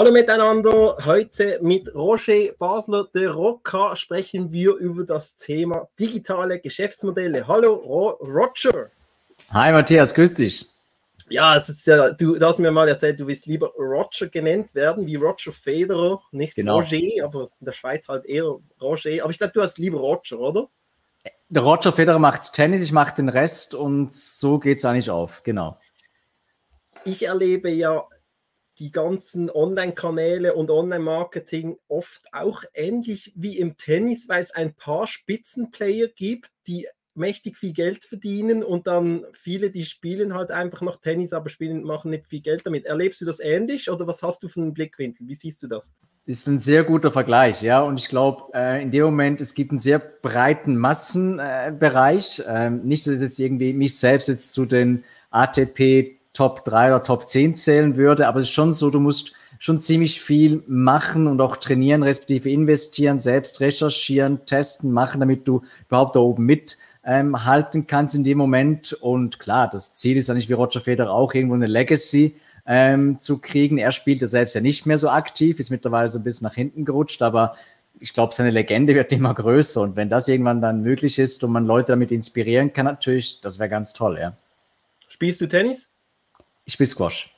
Hallo miteinander, heute mit Roger Basler de Rocca sprechen wir über das Thema digitale Geschäftsmodelle. Hallo Ro Roger. Hi Matthias, grüß dich. Ja, es ist ja, du, du, hast mir mal erzählt, du willst lieber Roger genannt werden, wie Roger Federer, nicht genau. Roger, aber in der Schweiz halt eher Roger. Aber ich glaube, du hast lieber Roger, oder? Der Roger Federer macht Tennis, ich mache den Rest und so geht es eigentlich auf, genau. Ich erlebe ja die ganzen Online-Kanäle und Online-Marketing oft auch ähnlich wie im Tennis, weil es ein paar Spitzenplayer gibt, die mächtig viel Geld verdienen und dann viele, die spielen halt einfach noch Tennis, aber spielen, machen nicht viel Geld damit. Erlebst du das ähnlich oder was hast du für einen Blickwinkel? Wie siehst du das? Ist ein sehr guter Vergleich, ja. Und ich glaube, äh, in dem Moment, es gibt einen sehr breiten Massenbereich. Äh, ähm, nicht, dass jetzt irgendwie mich selbst jetzt zu den ATP Top 3 oder Top 10 zählen würde, aber es ist schon so, du musst schon ziemlich viel machen und auch trainieren, respektive investieren, selbst recherchieren, testen, machen, damit du überhaupt da oben mithalten ähm, kannst in dem Moment. Und klar, das Ziel ist ja nicht wie Roger Federer auch irgendwo eine Legacy ähm, zu kriegen. Er spielt ja selbst ja nicht mehr so aktiv, ist mittlerweile so ein bisschen nach hinten gerutscht, aber ich glaube, seine Legende wird immer größer. Und wenn das irgendwann dann möglich ist und man Leute damit inspirieren kann, natürlich, das wäre ganz toll, ja. Spielst du Tennis? Ich spiele Squash.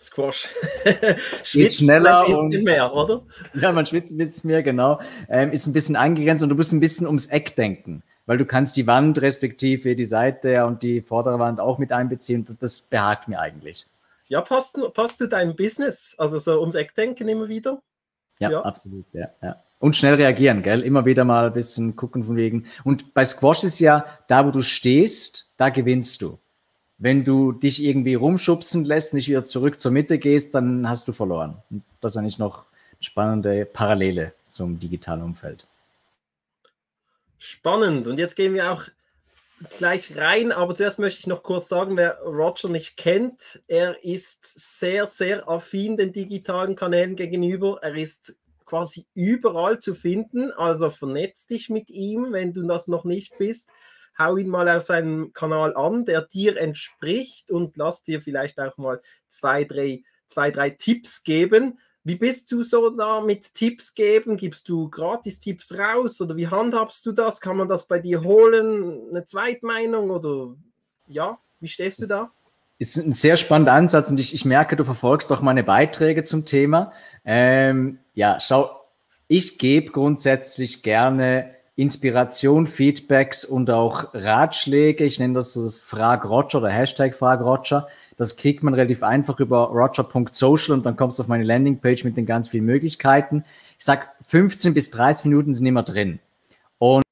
Squash. Schwitzt schneller ein bisschen mehr, oder? Ja, man schwitzt ein bisschen mehr, genau. Ähm, ist ein bisschen eingegrenzt und du musst ein bisschen ums Eck denken, weil du kannst die Wand respektive die Seite und die vordere Wand auch mit einbeziehen. Das behagt mir eigentlich. Ja, passt, passt zu deinem Business? Also so ums Eck denken immer wieder? Ja, ja. absolut, ja, ja. Und schnell reagieren, gell? Immer wieder mal ein bisschen gucken von wegen. Und bei Squash ist ja, da wo du stehst, da gewinnst du. Wenn du dich irgendwie rumschubsen lässt, nicht wieder zurück zur Mitte gehst, dann hast du verloren. Das ist eigentlich noch eine spannende Parallele zum digitalen Umfeld. Spannend. Und jetzt gehen wir auch gleich rein, aber zuerst möchte ich noch kurz sagen, wer Roger nicht kennt, er ist sehr, sehr affin den digitalen Kanälen gegenüber. Er ist quasi überall zu finden, also vernetz dich mit ihm, wenn du das noch nicht bist hau ihn mal auf seinen Kanal an, der dir entspricht und lass dir vielleicht auch mal zwei, drei, zwei, drei Tipps geben. Wie bist du so da mit Tipps geben? Gibst du gratis Tipps raus oder wie handhabst du das? Kann man das bei dir holen? Eine Zweitmeinung oder ja, wie stehst du da? Ist ein sehr spannender Ansatz und ich, ich merke, du verfolgst doch meine Beiträge zum Thema. Ähm, ja, schau, ich gebe grundsätzlich gerne Inspiration, Feedbacks und auch Ratschläge. Ich nenne das so das Frag Roger oder Hashtag Frag Roger. Das kriegt man relativ einfach über roger.social und dann kommst du auf meine Landingpage mit den ganz vielen Möglichkeiten. Ich sag 15 bis 30 Minuten sind immer drin. Und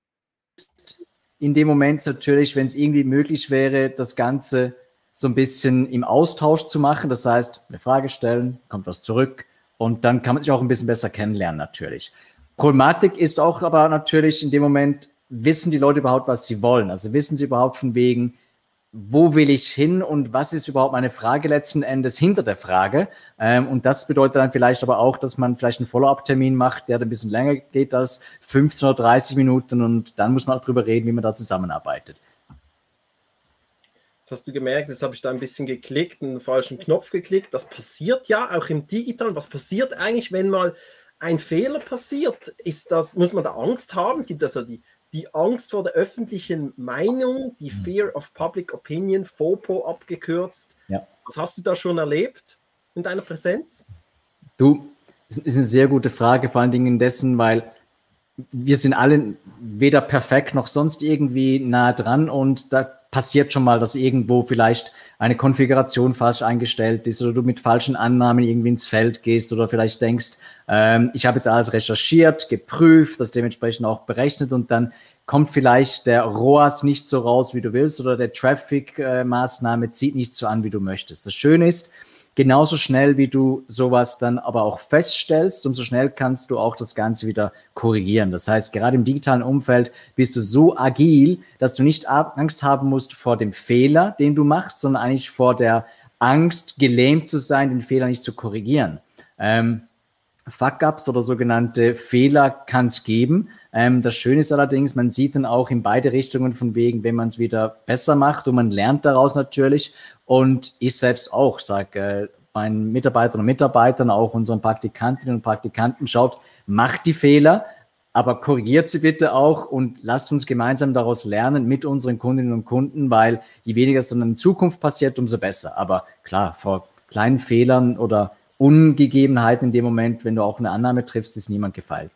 in dem Moment natürlich, wenn es irgendwie möglich wäre, das Ganze so ein bisschen im Austausch zu machen. Das heißt, eine Frage stellen, kommt was zurück und dann kann man sich auch ein bisschen besser kennenlernen natürlich. Problematik ist auch aber natürlich in dem Moment, wissen die Leute überhaupt, was sie wollen? Also wissen sie überhaupt von wegen, wo will ich hin und was ist überhaupt meine Frage letzten Endes hinter der Frage? Ähm, und das bedeutet dann vielleicht aber auch, dass man vielleicht einen Follow-up-Termin macht, der ein bisschen länger geht als 15 oder 30 Minuten und dann muss man auch drüber reden, wie man da zusammenarbeitet. Das hast du gemerkt, das habe ich da ein bisschen geklickt, einen falschen Knopf geklickt. Das passiert ja auch im Digitalen. Was passiert eigentlich, wenn mal ein Fehler passiert, ist das, muss man da Angst haben? Es gibt also die, die Angst vor der öffentlichen Meinung, die mhm. Fear of Public Opinion, FOPO abgekürzt. Ja. Was hast du da schon erlebt in deiner Präsenz? Du, das ist eine sehr gute Frage, vor allen Dingen dessen, weil wir sind alle weder perfekt noch sonst irgendwie nah dran und da passiert schon mal, dass irgendwo vielleicht eine Konfiguration falsch eingestellt ist oder du mit falschen Annahmen irgendwie ins Feld gehst oder vielleicht denkst, ähm, ich habe jetzt alles recherchiert, geprüft, das dementsprechend auch berechnet und dann kommt vielleicht der ROAS nicht so raus, wie du willst oder der Traffic-Maßnahme äh, zieht nicht so an, wie du möchtest. Das Schöne ist, genauso schnell wie du sowas dann aber auch feststellst, umso schnell kannst du auch das Ganze wieder korrigieren. Das heißt, gerade im digitalen Umfeld bist du so agil, dass du nicht Angst haben musst vor dem Fehler, den du machst, sondern eigentlich vor der Angst, gelähmt zu sein, den Fehler nicht zu korrigieren. Ähm, Fuck-ups oder sogenannte Fehler kann es geben. Ähm, das Schöne ist allerdings, man sieht dann auch in beide Richtungen von wegen, wenn man es wieder besser macht und man lernt daraus natürlich. Und ich selbst auch sage, äh, meinen Mitarbeitern und Mitarbeitern, auch unseren Praktikantinnen und Praktikanten, schaut, macht die Fehler, aber korrigiert sie bitte auch und lasst uns gemeinsam daraus lernen mit unseren Kundinnen und Kunden, weil je weniger es dann in Zukunft passiert, umso besser. Aber klar, vor kleinen Fehlern oder Ungegebenheiten in dem Moment, wenn du auch eine Annahme triffst, ist niemand gefeilt.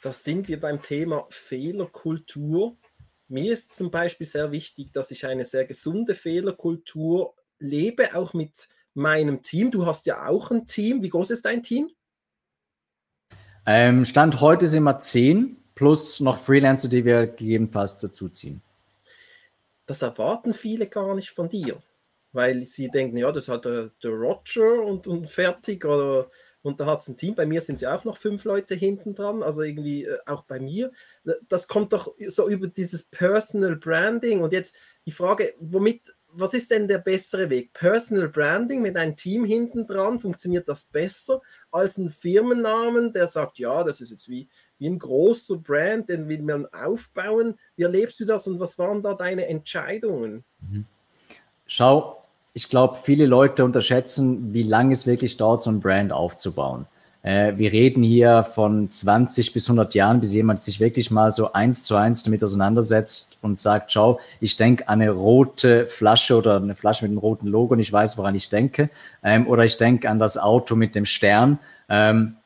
Das sind wir beim Thema Fehlerkultur. Mir ist zum Beispiel sehr wichtig, dass ich eine sehr gesunde Fehlerkultur lebe, auch mit meinem Team. Du hast ja auch ein Team. Wie groß ist dein Team? Ähm, Stand heute sind wir zehn plus noch Freelancer, die wir gegebenenfalls dazuziehen. Das erwarten viele gar nicht von dir, weil sie denken, ja, das hat der, der Roger und, und fertig oder und da hat es ein Team. Bei mir sind ja auch noch fünf Leute hinten dran, also irgendwie äh, auch bei mir. Das kommt doch so über dieses Personal Branding. Und jetzt die Frage, womit was ist denn der bessere Weg? Personal Branding mit einem Team hinten dran, funktioniert das besser als ein Firmennamen, der sagt, ja, das ist jetzt wie, wie ein großer Brand, den will man aufbauen. Wie erlebst du das und was waren da deine Entscheidungen? Mhm. Schau, ich glaube, viele Leute unterschätzen, wie lange es wirklich dauert, so ein Brand aufzubauen. Äh, wir reden hier von 20 bis 100 Jahren, bis jemand sich wirklich mal so eins zu eins damit auseinandersetzt und sagt, schau, ich denke an eine rote Flasche oder eine Flasche mit einem roten Logo und ich weiß, woran ich denke. Ähm, oder ich denke an das Auto mit dem Stern. Ähm,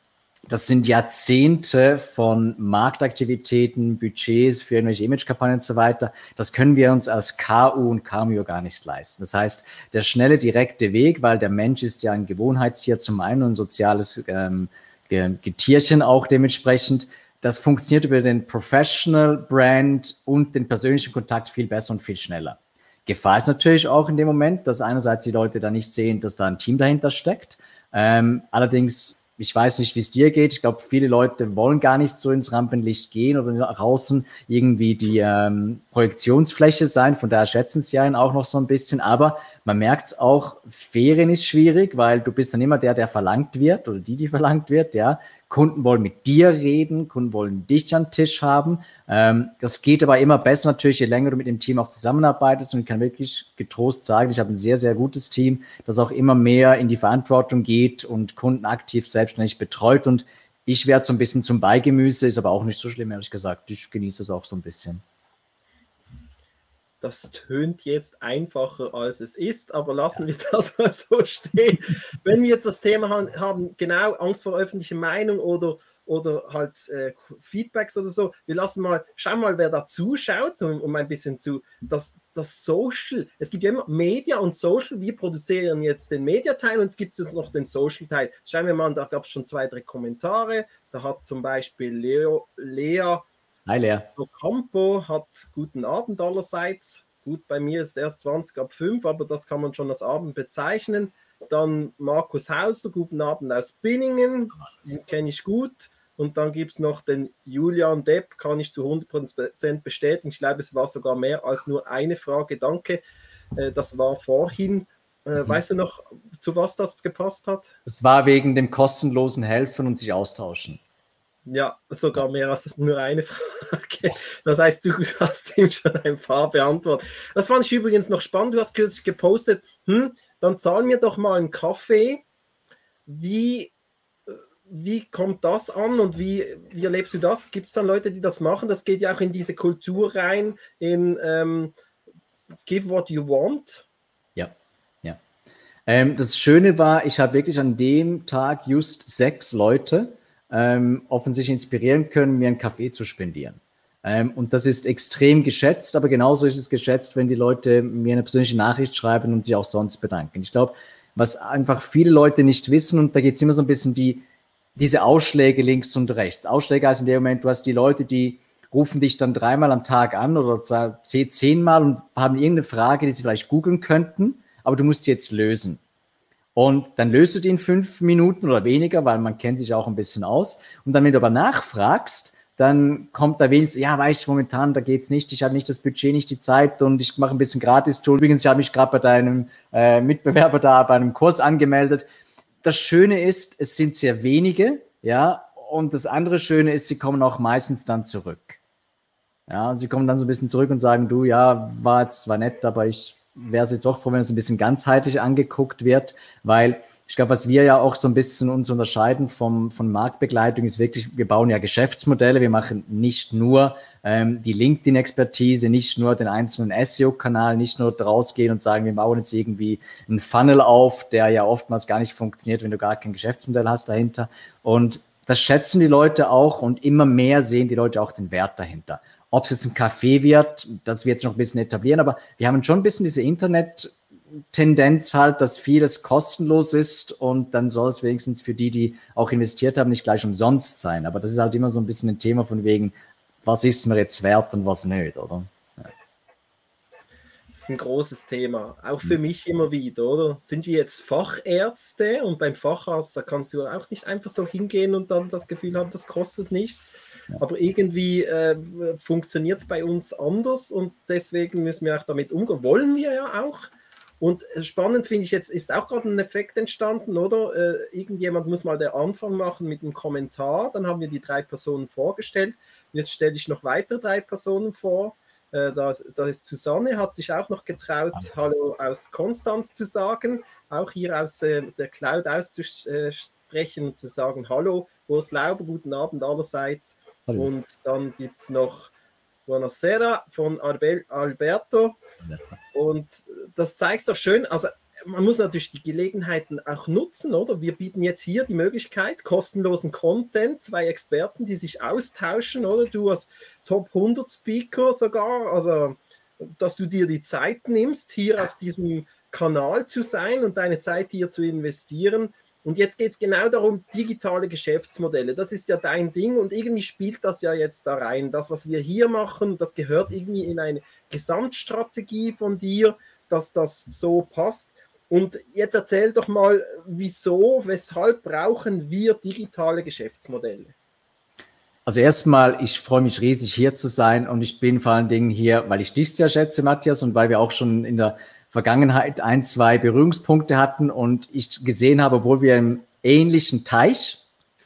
das sind Jahrzehnte von Marktaktivitäten, Budgets für irgendwelche Imagekampagnen und so weiter. Das können wir uns als KU und Cameo gar nicht leisten. Das heißt, der schnelle, direkte Weg, weil der Mensch ist ja ein Gewohnheitstier zum einen und ein soziales ähm, Getierchen auch dementsprechend. Das funktioniert über den Professional Brand und den persönlichen Kontakt viel besser und viel schneller. Gefahr ist natürlich auch in dem Moment, dass einerseits die Leute da nicht sehen, dass da ein Team dahinter steckt. Ähm, allerdings ich weiß nicht, wie es dir geht. Ich glaube, viele Leute wollen gar nicht so ins Rampenlicht gehen oder nach außen irgendwie die ähm, Projektionsfläche sein. Von daher schätzen sie einen auch noch so ein bisschen. Aber man merkt es auch, Ferien ist schwierig, weil du bist dann immer der, der verlangt wird oder die, die verlangt wird, ja. Kunden wollen mit dir reden, Kunden wollen dich an den Tisch haben. Ähm, das geht aber immer besser natürlich, je länger du mit dem Team auch zusammenarbeitest und ich kann wirklich getrost sagen, ich habe ein sehr, sehr gutes Team, das auch immer mehr in die Verantwortung geht und Kunden aktiv selbstständig betreut und ich werde so ein bisschen zum Beigemüse, ist aber auch nicht so schlimm, ehrlich gesagt. Ich genieße es auch so ein bisschen. Das tönt jetzt einfacher, als es ist, aber lassen wir das mal so stehen. Wenn wir jetzt das Thema haben, genau Angst vor öffentlicher Meinung oder, oder halt äh, Feedbacks oder so, wir lassen mal, schauen mal, wer da zuschaut, um, um ein bisschen zu, das, das Social, es gibt ja immer Media und Social, wir produzieren jetzt den Media-Teil und es gibt jetzt noch den Social-Teil. Schauen wir mal, da gab es schon zwei, drei Kommentare, da hat zum Beispiel Leo, Lea Hi Lea. Campo hat guten Abend allerseits. Gut, bei mir ist erst 20 ab 5, aber das kann man schon als Abend bezeichnen. Dann Markus Hauser, guten Abend aus Binningen, den kenne ich gut. Und dann gibt es noch den Julian Depp, kann ich zu 100% bestätigen. Ich glaube, es war sogar mehr als nur eine Frage. Danke. Äh, das war vorhin. Äh, mhm. Weißt du noch, zu was das gepasst hat? Es war wegen dem kostenlosen Helfen und sich austauschen. Ja, sogar mehr als nur eine Frage. Das heißt, du hast ihm schon ein paar beantwortet. Das fand ich übrigens noch spannend. Du hast kürzlich gepostet, hm, dann zahl mir doch mal einen Kaffee. Wie, wie kommt das an und wie, wie erlebst du das? Gibt es dann Leute, die das machen? Das geht ja auch in diese Kultur rein, in ähm, Give What You Want. Ja, ja. Ähm, das Schöne war, ich habe wirklich an dem Tag just sechs Leute ähm, offensichtlich inspirieren können, mir einen Kaffee zu spendieren. Ähm, und das ist extrem geschätzt, aber genauso ist es geschätzt, wenn die Leute mir eine persönliche Nachricht schreiben und sich auch sonst bedanken. Ich glaube, was einfach viele Leute nicht wissen, und da geht es immer so ein bisschen die, diese Ausschläge links und rechts. Ausschläge heißt in dem Moment, du hast die Leute, die rufen dich dann dreimal am Tag an oder zehnmal und haben irgendeine Frage, die sie vielleicht googeln könnten, aber du musst sie jetzt lösen. Und dann löst du die in fünf Minuten oder weniger, weil man kennt sich auch ein bisschen aus. Und dann, wenn du aber nachfragst, dann kommt da wenigstens, ja, weiß ich, momentan, da geht's nicht, ich habe nicht das Budget, nicht die Zeit und ich mache ein bisschen Gratis-Tool. Übrigens, ich habe mich gerade bei deinem äh, Mitbewerber da bei einem Kurs angemeldet. Das Schöne ist, es sind sehr wenige, ja, und das andere Schöne ist, sie kommen auch meistens dann zurück. Ja, sie kommen dann so ein bisschen zurück und sagen, du, ja, war jetzt, war nett, aber ich wäre es jetzt auch froh, wenn es ein bisschen ganzheitlich angeguckt wird, weil ich glaube, was wir ja auch so ein bisschen uns unterscheiden vom, von Marktbegleitung ist wirklich, wir bauen ja Geschäftsmodelle, wir machen nicht nur ähm, die LinkedIn-Expertise, nicht nur den einzelnen SEO-Kanal, nicht nur rausgehen und sagen, wir bauen jetzt irgendwie einen Funnel auf, der ja oftmals gar nicht funktioniert, wenn du gar kein Geschäftsmodell hast dahinter. Und das schätzen die Leute auch und immer mehr sehen die Leute auch den Wert dahinter. Ob es jetzt ein Café wird, das wird jetzt noch ein bisschen etablieren, aber wir haben schon ein bisschen diese Internet- Tendenz halt, dass vieles kostenlos ist und dann soll es wenigstens für die, die auch investiert haben, nicht gleich umsonst sein. Aber das ist halt immer so ein bisschen ein Thema von wegen, was ist mir jetzt wert und was nicht, oder? Ja. Das ist ein großes Thema, auch für mhm. mich immer wieder, oder? Sind wir jetzt Fachärzte und beim Facharzt, da kannst du auch nicht einfach so hingehen und dann das Gefühl haben, das kostet nichts. Aber irgendwie äh, funktioniert es bei uns anders und deswegen müssen wir auch damit umgehen. Wollen wir ja auch. Und spannend finde ich jetzt, ist auch gerade ein Effekt entstanden, oder? Äh, irgendjemand muss mal den Anfang machen mit einem Kommentar. Dann haben wir die drei Personen vorgestellt. Jetzt stelle ich noch weitere drei Personen vor. Äh, da, da, ist Susanne, hat sich auch noch getraut, Hallo aus Konstanz zu sagen, auch hier aus äh, der Cloud auszusprechen und zu sagen Hallo, Urs Lauber, guten Abend allerseits. Und dann gibt es noch Buonasera von Alberto. Und das zeigt doch schön, also man muss natürlich die Gelegenheiten auch nutzen, oder? Wir bieten jetzt hier die Möglichkeit, kostenlosen Content, zwei Experten, die sich austauschen, oder? Du als Top 100 Speaker sogar, also dass du dir die Zeit nimmst, hier auf diesem Kanal zu sein und deine Zeit hier zu investieren. Und jetzt geht es genau darum, digitale Geschäftsmodelle. Das ist ja dein Ding und irgendwie spielt das ja jetzt da rein. Das, was wir hier machen, das gehört irgendwie in eine Gesamtstrategie von dir, dass das so passt. Und jetzt erzähl doch mal, wieso, weshalb brauchen wir digitale Geschäftsmodelle? Also erstmal, ich freue mich riesig hier zu sein und ich bin vor allen Dingen hier, weil ich dich sehr schätze, Matthias, und weil wir auch schon in der Vergangenheit ein, zwei Berührungspunkte hatten und ich gesehen habe, obwohl wir im ähnlichen Teich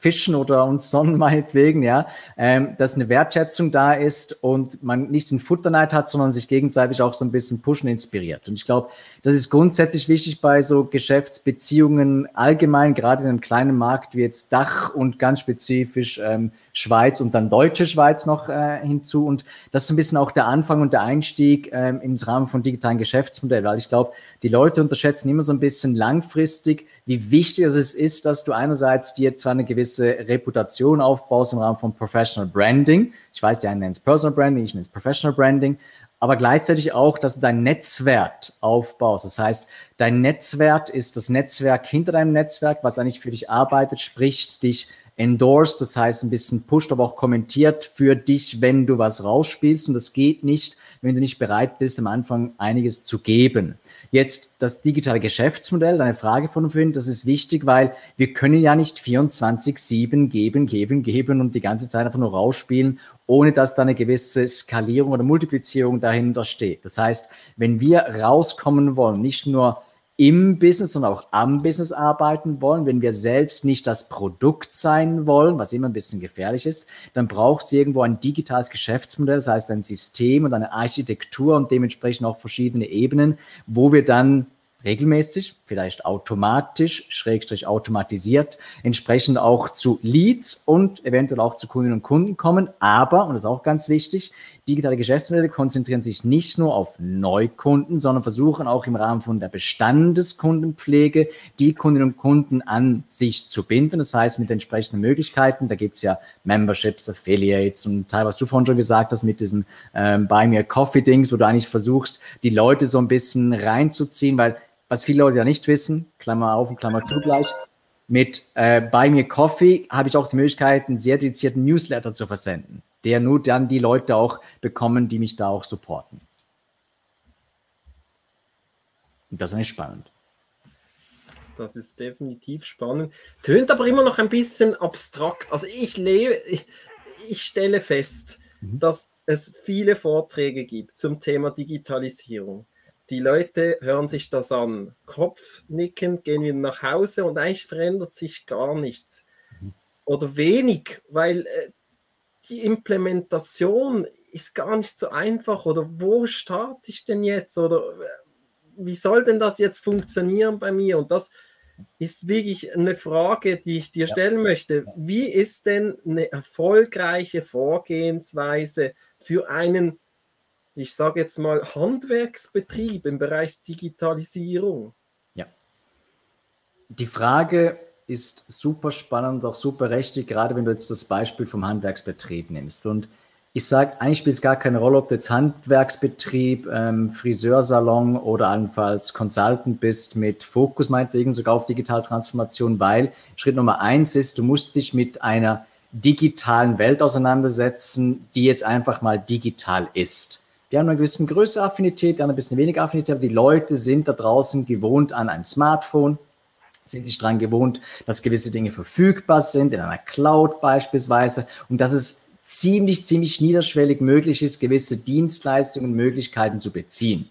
fischen oder uns sonnen meinetwegen, ja, ähm, dass eine Wertschätzung da ist und man nicht den Futterneid hat, sondern sich gegenseitig auch so ein bisschen pushen inspiriert. Und ich glaube, das ist grundsätzlich wichtig bei so Geschäftsbeziehungen allgemein, gerade in einem kleinen Markt wie jetzt Dach und ganz spezifisch ähm, Schweiz und dann deutsche Schweiz noch äh, hinzu. Und das ist ein bisschen auch der Anfang und der Einstieg ähm, im Rahmen von digitalen Geschäftsmodellen, weil ich glaube, die Leute unterschätzen immer so ein bisschen langfristig, wie wichtig es ist, dass du einerseits dir zwar eine gewisse Reputation aufbaust im Rahmen von Professional Branding. Ich weiß, die einen nennen es Personal Branding, ich nenne es Professional Branding, aber gleichzeitig auch, dass du dein Netzwert aufbaust. Das heißt, dein Netzwert ist das Netzwerk hinter deinem Netzwerk, was eigentlich für dich arbeitet, spricht dich endorsed, das heißt ein bisschen pusht, aber auch kommentiert für dich, wenn du was rausspielst. Und das geht nicht, wenn du nicht bereit bist, am Anfang einiges zu geben. Jetzt das digitale Geschäftsmodell, deine Frage von vorhin, das ist wichtig, weil wir können ja nicht 24-7 geben, geben, geben und die ganze Zeit einfach nur rausspielen, ohne dass da eine gewisse Skalierung oder Multiplizierung dahinter steht. Das heißt, wenn wir rauskommen wollen, nicht nur im Business und auch am Business arbeiten wollen, wenn wir selbst nicht das Produkt sein wollen, was immer ein bisschen gefährlich ist, dann braucht es irgendwo ein digitales Geschäftsmodell, das heißt ein System und eine Architektur und dementsprechend auch verschiedene Ebenen, wo wir dann regelmäßig, vielleicht automatisch, schrägstrich automatisiert, entsprechend auch zu Leads und eventuell auch zu Kundinnen und Kunden kommen. Aber, und das ist auch ganz wichtig, digitale Geschäftsmodelle konzentrieren sich nicht nur auf Neukunden, sondern versuchen auch im Rahmen von der Bestandeskundenpflege die Kundinnen und Kunden an sich zu binden. Das heißt, mit entsprechenden Möglichkeiten, da gibt's ja Memberships, Affiliates und Teil, was du vorhin schon gesagt hast, mit diesem ähm, Buy Me a Coffee Dings, wo du eigentlich versuchst, die Leute so ein bisschen reinzuziehen, weil was viele Leute ja nicht wissen, Klammer auf und Klammer zu gleich, mit äh, Buy Me Coffee habe ich auch die Möglichkeit, einen sehr dedizierten Newsletter zu versenden, der nur dann die Leute auch bekommen, die mich da auch supporten. Und das ist nicht spannend. Das ist definitiv spannend. Tönt aber immer noch ein bisschen abstrakt. Also ich lebe, ich, ich stelle fest, mhm. dass es viele Vorträge gibt zum Thema Digitalisierung die Leute hören sich das an, Kopfnicken, gehen wieder nach Hause und eigentlich verändert sich gar nichts. Mhm. Oder wenig, weil äh, die Implementation ist gar nicht so einfach. Oder wo starte ich denn jetzt? Oder äh, wie soll denn das jetzt funktionieren bei mir? Und das ist wirklich eine Frage, die ich dir stellen möchte. Wie ist denn eine erfolgreiche Vorgehensweise für einen, ich sage jetzt mal, Handwerksbetrieb im Bereich Digitalisierung? Ja. Die Frage ist super spannend, auch super richtig, gerade wenn du jetzt das Beispiel vom Handwerksbetrieb nimmst. Und ich sage, eigentlich spielt es gar keine Rolle, ob du jetzt Handwerksbetrieb, ähm, Friseursalon oder allenfalls Consultant bist mit Fokus meinetwegen sogar auf Digitaltransformation, weil Schritt Nummer eins ist, du musst dich mit einer digitalen Welt auseinandersetzen, die jetzt einfach mal digital ist. Die haben eine gewisse Größe Affinität, die haben ein bisschen weniger Affinität, aber die Leute sind da draußen gewohnt an ein Smartphone, sind sich daran gewohnt, dass gewisse Dinge verfügbar sind, in einer Cloud beispielsweise, und dass es ziemlich, ziemlich niederschwellig möglich ist, gewisse Dienstleistungen und Möglichkeiten zu beziehen.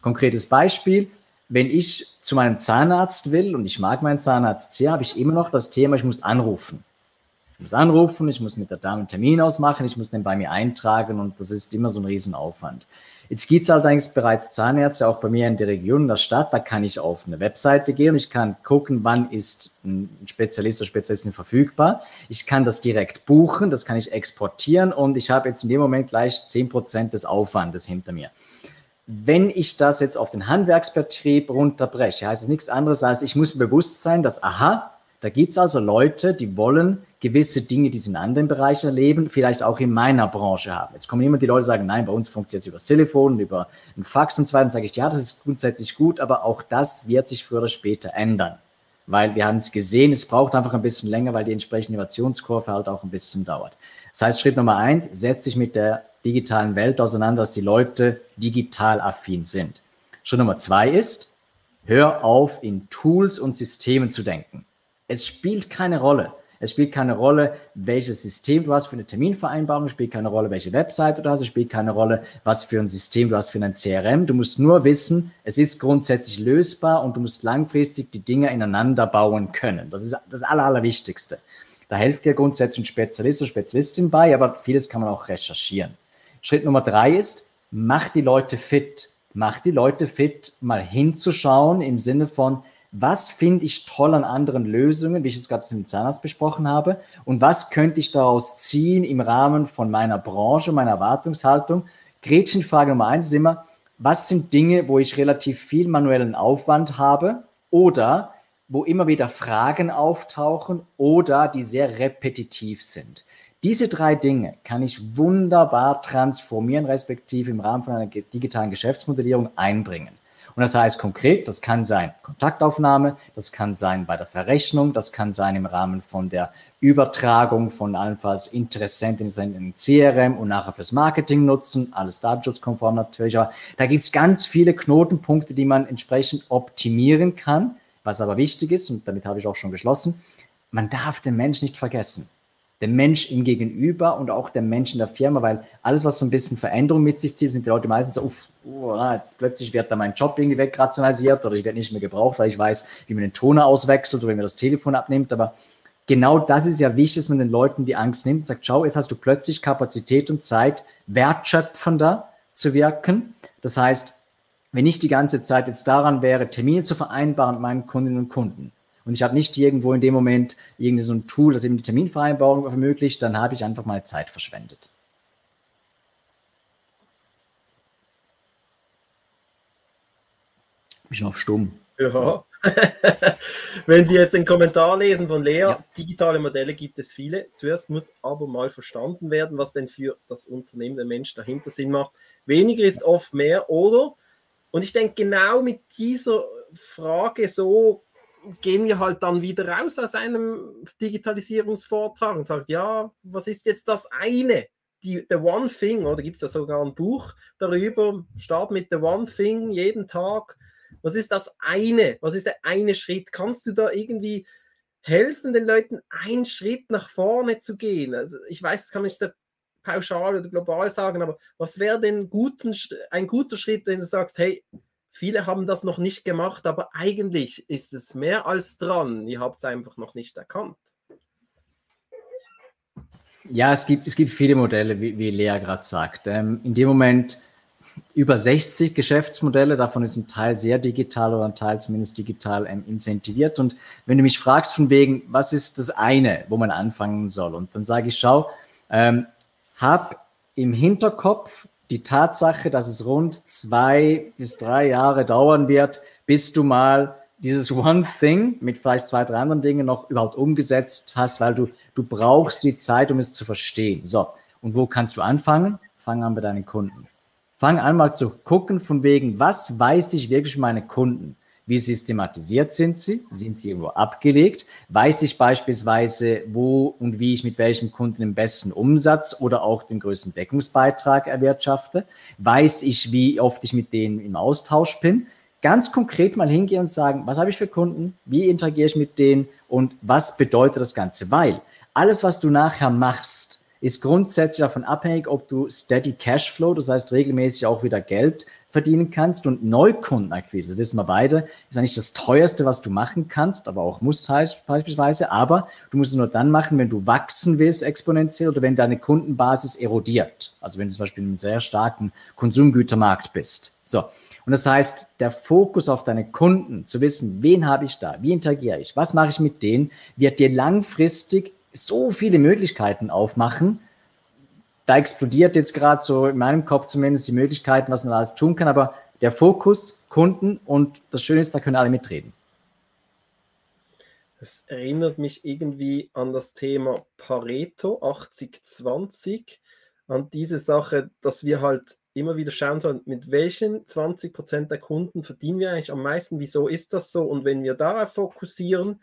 Konkretes Beispiel, wenn ich zu meinem Zahnarzt will und ich mag meinen Zahnarzt sehr, habe ich immer noch das Thema, ich muss anrufen. Ich muss anrufen, ich muss mit der Dame einen Termin ausmachen, ich muss den bei mir eintragen und das ist immer so ein Riesenaufwand. Jetzt gibt es allerdings bereits Zahnärzte, auch bei mir in der Region, in der Stadt. Da kann ich auf eine Webseite gehen ich kann gucken, wann ist ein Spezialist oder Spezialistin verfügbar. Ich kann das direkt buchen, das kann ich exportieren und ich habe jetzt in dem Moment gleich zehn Prozent des Aufwandes hinter mir. Wenn ich das jetzt auf den Handwerksbetrieb runterbreche, heißt es nichts anderes als, ich muss bewusst sein, dass, aha, da gibt es also Leute, die wollen gewisse Dinge, die sie in anderen Bereichen erleben, vielleicht auch in meiner Branche haben. Jetzt kommen immer die Leute, die sagen, nein, bei uns funktioniert es übers Telefon, über ein Fax und so weiter. Dann sage ich, ja, das ist grundsätzlich gut, aber auch das wird sich früher oder später ändern. Weil wir haben es gesehen, es braucht einfach ein bisschen länger, weil die entsprechende Innovationskurve halt auch ein bisschen dauert. Das heißt, Schritt Nummer eins, setze sich mit der digitalen Welt auseinander, dass die Leute digital affin sind. Schritt Nummer zwei ist, hör auf, in Tools und Systemen zu denken. Es spielt keine Rolle. Es spielt keine Rolle, welches System du hast für eine Terminvereinbarung, es spielt keine Rolle, welche Webseite du hast, es spielt keine Rolle, was für ein System du hast für ein CRM. Du musst nur wissen, es ist grundsätzlich lösbar und du musst langfristig die Dinge ineinander bauen können. Das ist das Aller, Allerwichtigste. Da hilft dir grundsätzlich ein Spezialist oder Spezialistin bei, aber vieles kann man auch recherchieren. Schritt Nummer drei ist, mach die Leute fit. Mach die Leute fit, mal hinzuschauen im Sinne von, was finde ich toll an anderen Lösungen, wie ich jetzt gerade mit dem Zahnarzt besprochen habe, und was könnte ich daraus ziehen im Rahmen von meiner Branche, meiner Erwartungshaltung. Gretchenfrage Nummer eins ist immer, was sind Dinge, wo ich relativ viel manuellen Aufwand habe oder wo immer wieder Fragen auftauchen oder die sehr repetitiv sind. Diese drei Dinge kann ich wunderbar transformieren, respektive im Rahmen von einer digitalen Geschäftsmodellierung einbringen. Und das heißt konkret, das kann sein Kontaktaufnahme, das kann sein bei der Verrechnung, das kann sein im Rahmen von der Übertragung von allenfalls Interessenten in den CRM und nachher fürs Marketing nutzen, alles datenschutzkonform natürlich. Aber da gibt es ganz viele Knotenpunkte, die man entsprechend optimieren kann. Was aber wichtig ist, und damit habe ich auch schon geschlossen, man darf den Mensch nicht vergessen der Mensch ihm gegenüber und auch der Mensch in der Firma, weil alles, was so ein bisschen Veränderung mit sich zieht, sind die Leute meistens so, uff, oh, jetzt plötzlich wird da mein Job irgendwie wegrationalisiert oder ich werde nicht mehr gebraucht, weil ich weiß, wie man den Toner auswechselt oder wie man das Telefon abnimmt. Aber genau das ist ja wichtig, dass man den Leuten die Angst nimmt und sagt, schau, jetzt hast du plötzlich Kapazität und Zeit, wertschöpfender zu wirken. Das heißt, wenn ich die ganze Zeit jetzt daran wäre, Termine zu vereinbaren mit meinen Kundinnen und Kunden, und ich habe nicht irgendwo in dem Moment irgendwie so ein Tool, das eben die Terminvereinbarung ermöglicht, dann habe ich einfach mal Zeit verschwendet. Ich bin auf stumm. Ja. Wenn wir jetzt den Kommentar lesen von Lea, ja. digitale Modelle gibt es viele. Zuerst muss aber mal verstanden werden, was denn für das Unternehmen der Mensch dahinter Sinn macht. Weniger ist oft mehr, oder? Und ich denke, genau mit dieser Frage so gehen wir halt dann wieder raus aus einem Digitalisierungsvortrag und sagen, ja, was ist jetzt das eine? Die, the One Thing, oder gibt es ja sogar ein Buch darüber, start mit The One Thing jeden Tag. Was ist das eine? Was ist der eine Schritt? Kannst du da irgendwie helfen, den Leuten einen Schritt nach vorne zu gehen? Also ich weiß, das kann ich nicht pauschal oder global sagen, aber was wäre denn guten, ein guter Schritt, den du sagst, hey, Viele haben das noch nicht gemacht, aber eigentlich ist es mehr als dran. Ihr habt es einfach noch nicht erkannt. Ja, es gibt, es gibt viele Modelle, wie, wie Lea gerade sagt. Ähm, in dem Moment, über 60 Geschäftsmodelle. Davon ist ein Teil sehr digital oder ein Teil zumindest digital ähm, incentiviert. Und wenn du mich fragst von wegen, was ist das eine, wo man anfangen soll? Und dann sage ich, schau, ähm, hab im Hinterkopf die Tatsache, dass es rund zwei bis drei Jahre dauern wird, bis du mal dieses One Thing mit vielleicht zwei, drei anderen Dingen noch überhaupt umgesetzt hast, weil du, du brauchst die Zeit, um es zu verstehen. So, und wo kannst du anfangen? Fang an bei deinen Kunden. Fang an mal zu gucken von wegen, was weiß ich wirklich meine Kunden? Wie systematisiert sind sie? Sind sie irgendwo abgelegt? Weiß ich beispielsweise, wo und wie ich mit welchem Kunden den besten Umsatz oder auch den größten Deckungsbeitrag erwirtschafte? Weiß ich, wie oft ich mit denen im Austausch bin? Ganz konkret mal hingehen und sagen, was habe ich für Kunden? Wie interagiere ich mit denen? Und was bedeutet das Ganze? Weil alles, was du nachher machst, ist grundsätzlich davon abhängig, ob du Steady Cashflow, das heißt regelmäßig auch wieder Geld verdienen kannst und Neukundenakquise, wissen wir beide, ist eigentlich das teuerste, was du machen kannst, aber auch musst beispielsweise, aber du musst es nur dann machen, wenn du wachsen willst exponentiell oder wenn deine Kundenbasis erodiert. Also wenn du zum Beispiel in einem sehr starken Konsumgütermarkt bist. So. Und das heißt, der Fokus auf deine Kunden, zu wissen, wen habe ich da, wie interagiere ich, was mache ich mit denen, wird dir langfristig so viele Möglichkeiten aufmachen. Da explodiert jetzt gerade so in meinem Kopf zumindest die Möglichkeiten, was man alles tun kann, aber der Fokus, Kunden und das Schöne ist, da können alle mitreden. Das erinnert mich irgendwie an das Thema Pareto 80-20, an diese Sache, dass wir halt immer wieder schauen sollen, mit welchen 20% der Kunden verdienen wir eigentlich am meisten, wieso ist das so? Und wenn wir darauf fokussieren,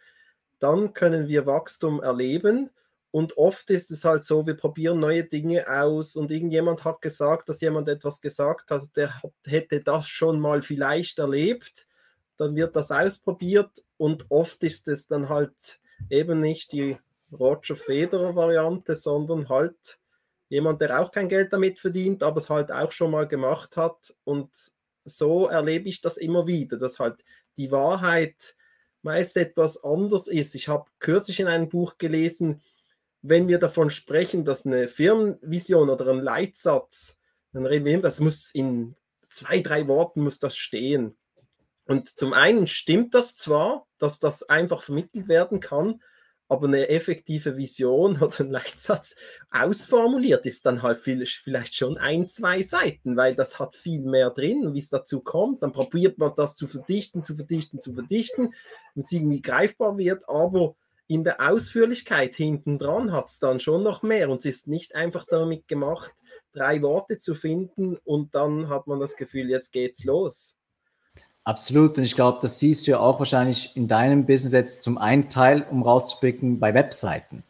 dann können wir Wachstum erleben. Und oft ist es halt so, wir probieren neue Dinge aus und irgendjemand hat gesagt, dass jemand etwas gesagt hat, der hat, hätte das schon mal vielleicht erlebt. Dann wird das ausprobiert und oft ist es dann halt eben nicht die Roger Federer Variante, sondern halt jemand, der auch kein Geld damit verdient, aber es halt auch schon mal gemacht hat. Und so erlebe ich das immer wieder, dass halt die Wahrheit meist etwas anders ist. Ich habe kürzlich in einem Buch gelesen, wenn wir davon sprechen, dass eine Firmenvision oder ein Leitsatz, dann reden wir, das muss in zwei, drei Worten muss das stehen. Und zum einen stimmt das zwar, dass das einfach vermittelt werden kann, aber eine effektive Vision oder ein Leitsatz ausformuliert ist dann halt vielleicht schon ein, zwei Seiten, weil das hat viel mehr drin, wie es dazu kommt. Dann probiert man das zu verdichten, zu verdichten, zu verdichten, damit es irgendwie greifbar wird, aber in der Ausführlichkeit hinten dran hat es dann schon noch mehr und es ist nicht einfach damit gemacht, drei Worte zu finden und dann hat man das Gefühl, jetzt geht's los. Absolut. Und ich glaube, das siehst du ja auch wahrscheinlich in deinem Business jetzt zum einen Teil, um rauszublicken, bei Webseiten.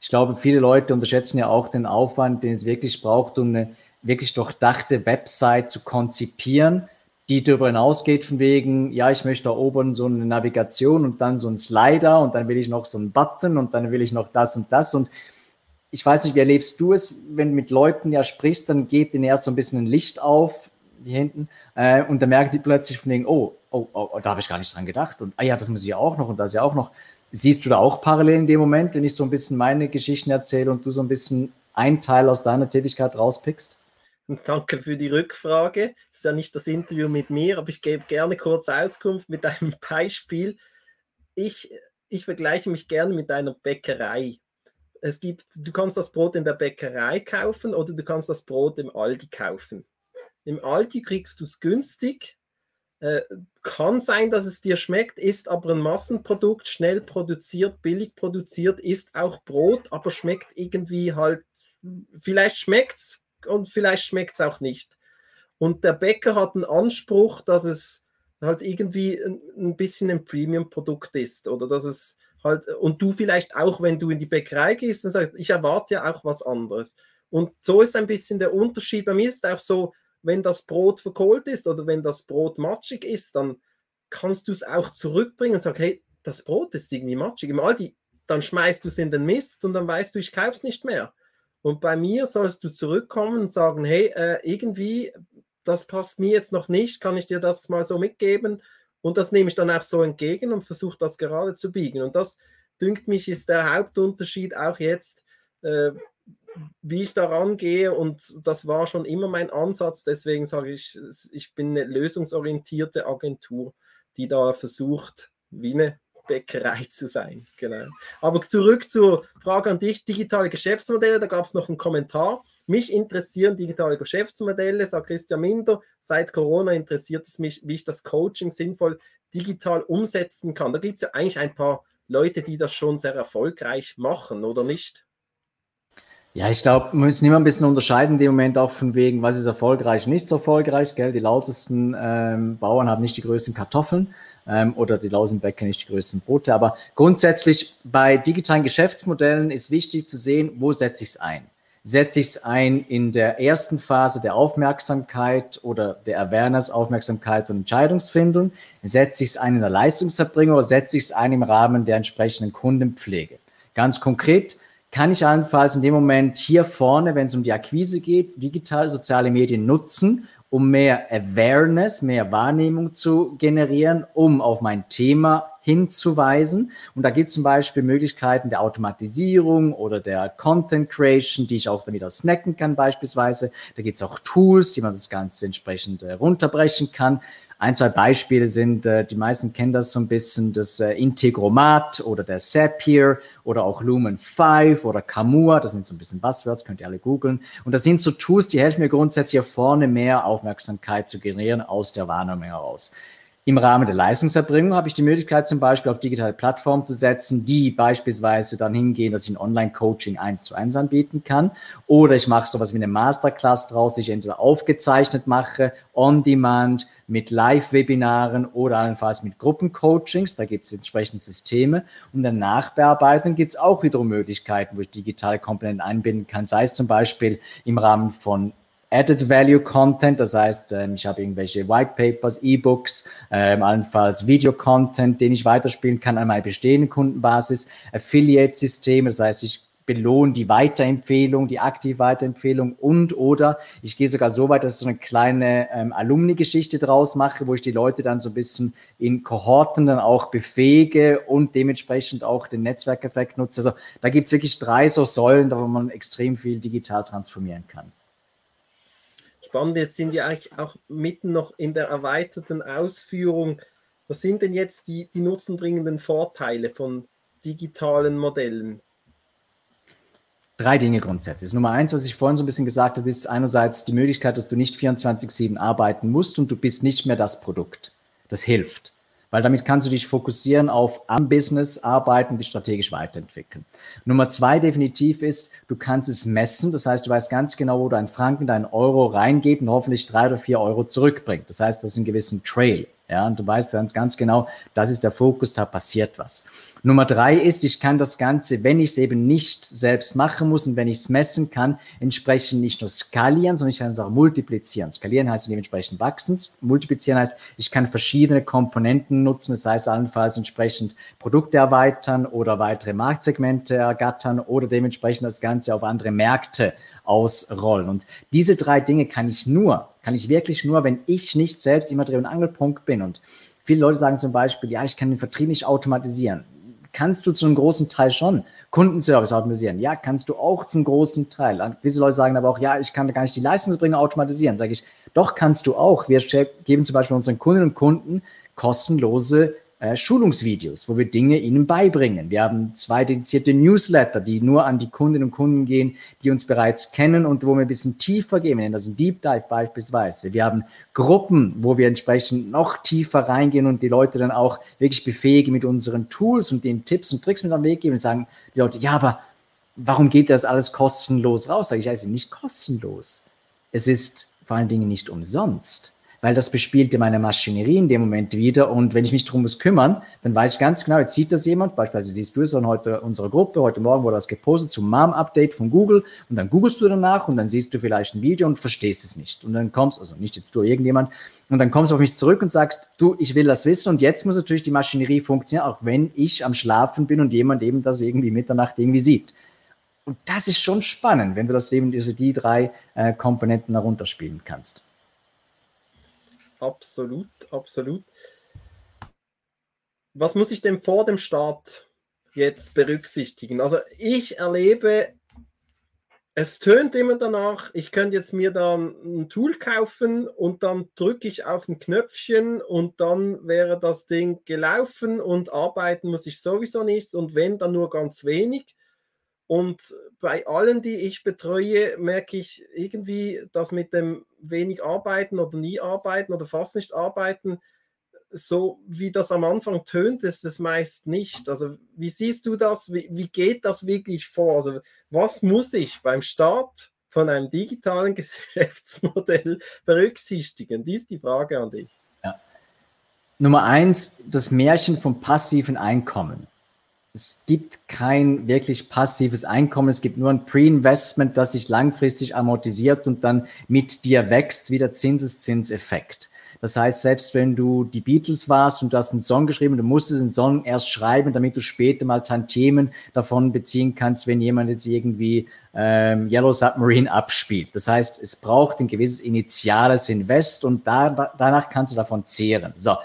Ich glaube, viele Leute unterschätzen ja auch den Aufwand, den es wirklich braucht, um eine wirklich durchdachte Website zu konzipieren, die darüber hinausgeht von wegen, ja, ich möchte da oben so eine Navigation und dann so ein Slider und dann will ich noch so einen Button und dann will ich noch das und das und ich weiß nicht, wie erlebst du es, wenn du mit Leuten ja sprichst, dann geht denen erst so ein bisschen ein Licht auf, die hinten. Äh, und da merken sie plötzlich von denen, oh, oh, oh, oh da habe ich gar nicht dran gedacht. Und ah ja, das muss ich auch noch und das ja auch noch. Siehst du da auch parallel in dem Moment, wenn ich so ein bisschen meine Geschichten erzähle und du so ein bisschen einen Teil aus deiner Tätigkeit rauspickst? Danke für die Rückfrage. Das ist ja nicht das Interview mit mir, aber ich gebe gerne kurz Auskunft mit einem Beispiel. Ich, ich vergleiche mich gerne mit einer Bäckerei. Es gibt, du kannst das Brot in der Bäckerei kaufen oder du kannst das Brot im Aldi kaufen. Im Aldi kriegst du es günstig. Äh, kann sein, dass es dir schmeckt, ist aber ein Massenprodukt, schnell produziert, billig produziert, ist auch Brot, aber schmeckt irgendwie halt, vielleicht schmeckt es und vielleicht schmeckt es auch nicht. Und der Bäcker hat einen Anspruch, dass es halt irgendwie ein, ein bisschen ein Premium-Produkt ist oder dass es halt, und du vielleicht auch, wenn du in die Bäckerei gehst, dann sagst, ich erwarte ja auch was anderes. Und so ist ein bisschen der Unterschied. Bei mir ist auch so, wenn das Brot verkohlt ist oder wenn das Brot matschig ist, dann kannst du es auch zurückbringen und sagen, hey, das Brot ist irgendwie matschig. Im Aldi, dann schmeißt du es in den Mist und dann weißt du, ich kaufe es nicht mehr. Und bei mir sollst du zurückkommen und sagen, hey, äh, irgendwie, das passt mir jetzt noch nicht, kann ich dir das mal so mitgeben? Und das nehme ich dann auch so entgegen und versuche das gerade zu biegen. Und das, dünkt mich, ist der Hauptunterschied auch jetzt äh, wie ich daran gehe und das war schon immer mein Ansatz. Deswegen sage ich, ich bin eine lösungsorientierte Agentur, die da versucht, wie eine Bäckerei zu sein. Genau. Aber zurück zur Frage an dich: digitale Geschäftsmodelle. Da gab es noch einen Kommentar. Mich interessieren digitale Geschäftsmodelle, sagt Christian Minder. Seit Corona interessiert es mich, wie ich das Coaching sinnvoll digital umsetzen kann. Da gibt es ja eigentlich ein paar Leute, die das schon sehr erfolgreich machen, oder nicht? Ja, ich glaube, wir müssen immer ein bisschen unterscheiden, dem Moment auch von wegen, was ist erfolgreich, nicht so erfolgreich. Gell? Die lautesten ähm, Bauern haben nicht die größten Kartoffeln ähm, oder die Lausenbäcker nicht die größten Brote. Aber grundsätzlich bei digitalen Geschäftsmodellen ist wichtig zu sehen, wo setze ich es ein. Setze ich es ein in der ersten Phase der Aufmerksamkeit oder der Awareness, Aufmerksamkeit und Entscheidungsfindung? Setze ich es ein in der Leistungserbringung oder setze ich es ein im Rahmen der entsprechenden Kundenpflege? Ganz konkret, kann ich allenfalls in dem Moment hier vorne, wenn es um die Akquise geht, digital soziale Medien nutzen, um mehr Awareness, mehr Wahrnehmung zu generieren, um auf mein Thema hinzuweisen. Und da gibt es zum Beispiel Möglichkeiten der Automatisierung oder der Content Creation, die ich auch dann wieder snacken kann beispielsweise. Da gibt es auch Tools, die man das Ganze entsprechend äh, runterbrechen kann. Ein, zwei Beispiele sind, äh, die meisten kennen das so ein bisschen, das äh, Integromat oder der Zapier oder auch Lumen 5 oder Camua, das sind so ein bisschen Buzzwords, könnt ihr alle googeln. Und das sind so Tools, die helfen mir grundsätzlich hier vorne mehr Aufmerksamkeit zu generieren aus der Wahrnehmung heraus. Im Rahmen der Leistungserbringung habe ich die Möglichkeit, zum Beispiel auf digitale Plattformen zu setzen, die beispielsweise dann hingehen, dass ich ein Online-Coaching eins zu eins anbieten kann. Oder ich mache sowas wie eine Masterclass draus, die ich entweder aufgezeichnet mache, on demand, mit Live-Webinaren oder allenfalls mit Gruppencoachings. Da gibt es entsprechende Systeme. Und der Nachbearbeitung gibt es auch wiederum Möglichkeiten, wo ich digitale Komponenten einbinden kann. Sei es zum Beispiel im Rahmen von Added Value Content, das heißt, ähm, ich habe irgendwelche White Papers, E-Books, ähm, allenfalls Video Content, den ich weiterspielen kann an meiner bestehenden Kundenbasis, Affiliate-Systeme, das heißt, ich belohne die Weiterempfehlung, die aktive Weiterempfehlung und oder ich gehe sogar so weit, dass ich so eine kleine ähm, Alumni-Geschichte draus mache, wo ich die Leute dann so ein bisschen in Kohorten dann auch befähige und dementsprechend auch den Netzwerkeffekt nutze. Also da gibt es wirklich drei so Säulen, wo man extrem viel digital transformieren kann spannend. Jetzt sind wir eigentlich auch mitten noch in der erweiterten Ausführung. Was sind denn jetzt die, die nutzenbringenden Vorteile von digitalen Modellen? Drei Dinge grundsätzlich. Nummer eins, was ich vorhin so ein bisschen gesagt habe, ist einerseits die Möglichkeit, dass du nicht 24-7 arbeiten musst und du bist nicht mehr das Produkt. Das hilft weil damit kannst du dich fokussieren auf am Business arbeiten, die strategisch weiterentwickeln. Nummer zwei definitiv ist, du kannst es messen. Das heißt, du weißt ganz genau, wo dein Franken, dein Euro reingeht und hoffentlich drei oder vier Euro zurückbringt. Das heißt, das ist ein gewissen Trail. Ja, und du weißt dann ganz genau, das ist der Fokus, da passiert was. Nummer drei ist, ich kann das Ganze, wenn ich es eben nicht selbst machen muss und wenn ich es messen kann, entsprechend nicht nur skalieren, sondern ich kann es auch multiplizieren. Skalieren heißt dementsprechend wachsen. Multiplizieren heißt, ich kann verschiedene Komponenten nutzen. Das heißt allenfalls entsprechend Produkte erweitern oder weitere Marktsegmente ergattern oder dementsprechend das Ganze auf andere Märkte ausrollen. Und diese drei Dinge kann ich nur, kann ich wirklich nur, wenn ich nicht selbst immer Dreh- und Angelpunkt bin. Und viele Leute sagen zum Beispiel, ja, ich kann den Vertrieb nicht automatisieren kannst du zu einem großen Teil schon. Kundenservice automatisieren, ja, kannst du auch zum großen Teil. Gewisse Leute sagen aber auch, ja, ich kann gar nicht die Leistungsbringer automatisieren. Sage ich, doch kannst du auch. Wir geben zum Beispiel unseren Kundinnen und Kunden kostenlose äh, Schulungsvideos, wo wir Dinge ihnen beibringen. Wir haben zwei dedizierte Newsletter, die nur an die Kundinnen und Kunden gehen, die uns bereits kennen und wo wir ein bisschen tiefer gehen. Wir nennen das ein Deep Dive beispielsweise. Wir haben Gruppen, wo wir entsprechend noch tiefer reingehen und die Leute dann auch wirklich befähigen mit unseren Tools und den Tipps und Tricks mit am Weg geben und sagen die Leute, ja, aber warum geht das alles kostenlos raus? Sage ich, ist nicht kostenlos. Es ist vor allen Dingen nicht umsonst weil das bespielte meine Maschinerie in dem Moment wieder. Und wenn ich mich darum muss kümmern, dann weiß ich ganz genau, jetzt sieht das jemand, beispielsweise siehst du es an heute unserer Gruppe, heute Morgen wurde das gepostet zum Mom-Update von Google und dann googelst du danach und dann siehst du vielleicht ein Video und verstehst es nicht. Und dann kommst, also nicht jetzt du, irgendjemand, und dann kommst du auf mich zurück und sagst, du, ich will das wissen und jetzt muss natürlich die Maschinerie funktionieren, auch wenn ich am Schlafen bin und jemand eben das irgendwie Mitternacht irgendwie sieht. Und das ist schon spannend, wenn du das eben diese, die drei äh, Komponenten herunterspielen kannst absolut, absolut. Was muss ich denn vor dem Start jetzt berücksichtigen? Also ich erlebe es tönt immer danach, ich könnte jetzt mir dann ein Tool kaufen und dann drücke ich auf ein Knöpfchen und dann wäre das Ding gelaufen und arbeiten muss ich sowieso nichts und wenn, dann nur ganz wenig. Und bei allen, die ich betreue, merke ich irgendwie, dass mit dem wenig arbeiten oder nie arbeiten oder fast nicht arbeiten, so wie das am Anfang tönt, ist es meist nicht. Also wie siehst du das? Wie, wie geht das wirklich vor? Also was muss ich beim Start von einem digitalen Geschäftsmodell berücksichtigen? Dies ist die Frage an dich. Ja. Nummer eins, das Märchen vom passiven Einkommen. Es gibt kein wirklich passives Einkommen, es gibt nur ein Pre-Investment, das sich langfristig amortisiert und dann mit dir wächst, wie der Zinseszinseffekt. Das heißt, selbst wenn du die Beatles warst und du hast einen Song geschrieben, du musstest den Song erst schreiben, damit du später mal Tantiemen davon beziehen kannst, wenn jemand jetzt irgendwie ähm, Yellow Submarine abspielt. Das heißt, es braucht ein gewisses initiales Invest und da, danach kannst du davon zehren. So,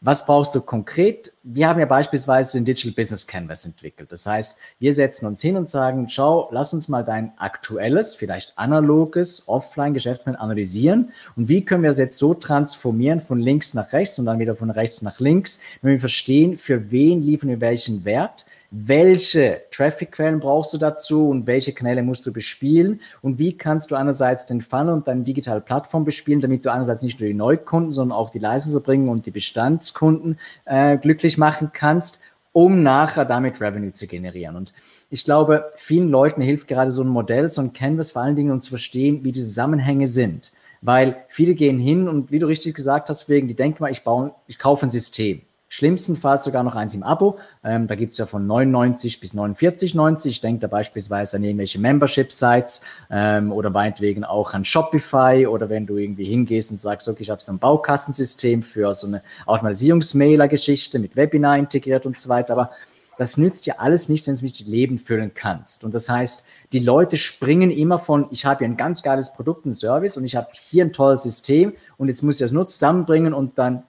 was brauchst du konkret? Wir haben ja beispielsweise den Digital Business Canvas entwickelt. Das heißt, wir setzen uns hin und sagen, schau, lass uns mal dein aktuelles, vielleicht analoges Offline-Geschäftsmodell analysieren und wie können wir es jetzt so transformieren von links nach rechts und dann wieder von rechts nach links, wenn wir verstehen, für wen liefern wir welchen Wert, welche Traffic-Quellen brauchst du dazu und welche Kanäle musst du bespielen und wie kannst du einerseits den Funnel und deine digitale Plattform bespielen, damit du einerseits nicht nur die Neukunden, sondern auch die Leistungserbringer und die Bestandskunden äh, glücklich machen kannst, um nachher damit Revenue zu generieren. Und ich glaube, vielen Leuten hilft gerade so ein Modell, so ein Canvas vor allen Dingen, um zu verstehen, wie die Zusammenhänge sind. Weil viele gehen hin und wie du richtig gesagt hast, wegen, die denken mal, ich baue, ich kaufe ein System. Schlimmstenfalls sogar noch eins im Abo. Ähm, da gibt es ja von 99 bis 49,90. Ich denke da beispielsweise an irgendwelche Membership-Sites ähm, oder meinetwegen auch an Shopify oder wenn du irgendwie hingehst und sagst, okay, ich habe so ein Baukastensystem für so eine Automatisierungsmailer-Geschichte mit Webinar integriert und so weiter. Aber das nützt dir alles nichts, wenn du es mit Leben füllen kannst. Und das heißt, die Leute springen immer von, ich habe hier ein ganz geiles Produkt, ein Service und ich habe hier ein tolles System und jetzt muss ich das nur zusammenbringen und dann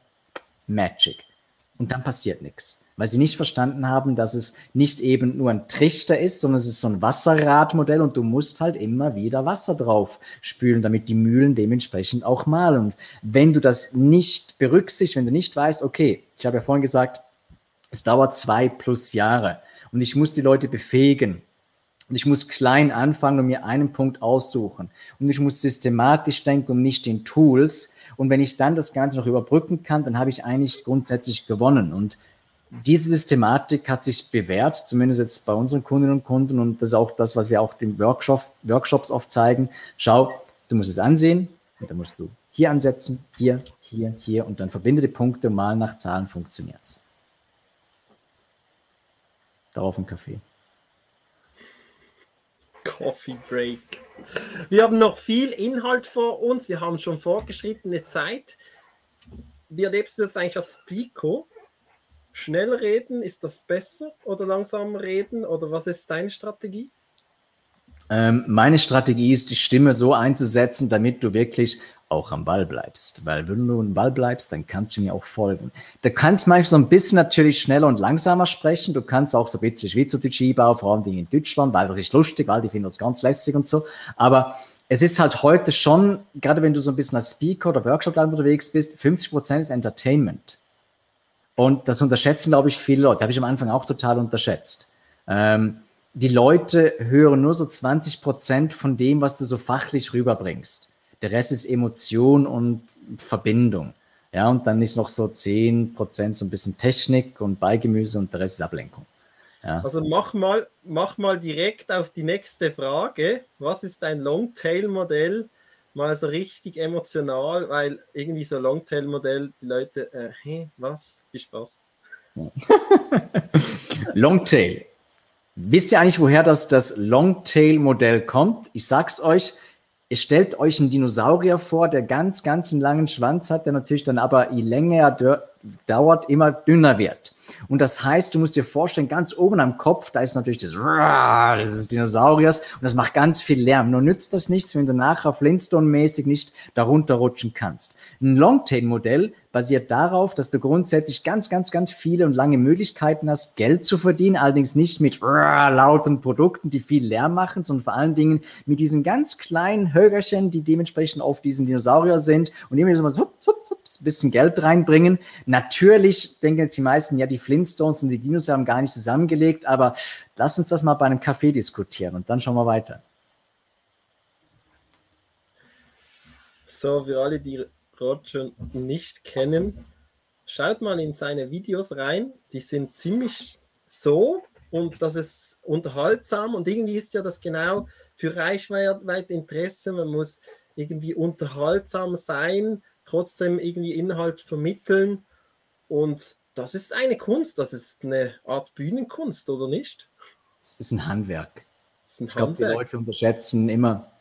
Magic und dann passiert nichts, weil sie nicht verstanden haben, dass es nicht eben nur ein Trichter ist, sondern es ist so ein Wasserradmodell und du musst halt immer wieder Wasser drauf spülen, damit die Mühlen dementsprechend auch malen. Und wenn du das nicht berücksichtigst, wenn du nicht weißt, okay, ich habe ja vorhin gesagt, es dauert zwei plus Jahre und ich muss die Leute befähigen, und ich muss klein anfangen und mir einen Punkt aussuchen. Und ich muss systematisch denken und nicht in Tools, und wenn ich dann das Ganze noch überbrücken kann, dann habe ich eigentlich grundsätzlich gewonnen. Und diese Systematik hat sich bewährt, zumindest jetzt bei unseren Kundinnen und Kunden. Und das ist auch das, was wir auch den Workshop, Workshops oft zeigen. Schau, du musst es ansehen und dann musst du hier ansetzen, hier, hier, hier und dann verbinde die Punkte mal nach Zahlen funktioniert es. Darauf ein Kaffee. Coffee Break. Wir haben noch viel Inhalt vor uns. Wir haben schon fortgeschrittene Zeit. Wie erlebst du das eigentlich als Speaker? Schnell reden, ist das besser oder langsam reden? Oder was ist deine Strategie? Ähm, meine Strategie ist, die Stimme so einzusetzen, damit du wirklich auch am Ball bleibst. Weil wenn du am Ball bleibst, dann kannst du mir auch folgen. Du kannst manchmal so ein bisschen natürlich schneller und langsamer sprechen. Du kannst auch so ein bisschen Schweizerdeutsch einbauen, vor allem in Deutschland, weil das ist lustig, weil die finden das ganz lässig und so. Aber es ist halt heute schon, gerade wenn du so ein bisschen als Speaker oder Workshop unterwegs bist, 50 Prozent ist Entertainment. Und das unterschätzen, glaube ich, viele Leute. Habe ich am Anfang auch total unterschätzt. Ähm, die Leute hören nur so 20 Prozent von dem, was du so fachlich rüberbringst. Der Rest ist Emotion und Verbindung. Ja, und dann ist noch so 10% so ein bisschen Technik und Beigemüse und der Rest ist Ablenkung. Ja. Also mach mal, mach mal direkt auf die nächste Frage. Was ist ein Longtail-Modell? Mal so richtig emotional, weil irgendwie so Longtail-Modell, die Leute, äh, hey, was? Viel Spaß. Longtail. Wisst ihr eigentlich, woher das, das Longtail-Modell kommt? Ich sag's euch, Ihr stellt euch einen Dinosaurier vor, der ganz, ganz einen langen Schwanz hat, der natürlich dann aber, je länger er dauert, immer dünner wird. Und das heißt, du musst dir vorstellen, ganz oben am Kopf, da ist natürlich das, ist Dinosauriers und das macht ganz viel Lärm. Nur nützt das nichts, wenn du nachher Flintstone-mäßig nicht darunter rutschen kannst. Ein Longtail-Modell basiert darauf, dass du grundsätzlich ganz, ganz, ganz viele und lange Möglichkeiten hast, Geld zu verdienen, allerdings nicht mit lauten Produkten, die viel Lärm machen, sondern vor allen Dingen mit diesen ganz kleinen Högerchen, die dementsprechend auf diesen Dinosaurier sind und immer so so, ein bisschen Geld reinbringen. Natürlich denken jetzt die meisten, ja, die Flintstones und die Dinos haben gar nicht zusammengelegt, aber lass uns das mal bei einem Café diskutieren und dann schauen wir weiter. So, für alle, die Roger nicht kennen, schaut mal in seine Videos rein. Die sind ziemlich so und das ist unterhaltsam und irgendwie ist ja das genau für Reichweite Interesse. Man muss irgendwie unterhaltsam sein, trotzdem irgendwie Inhalt vermitteln und das ist eine Kunst, das ist eine Art Bühnenkunst, oder nicht? Es ist ein Handwerk. Ist ein ich glaube, die Leute unterschätzen immer,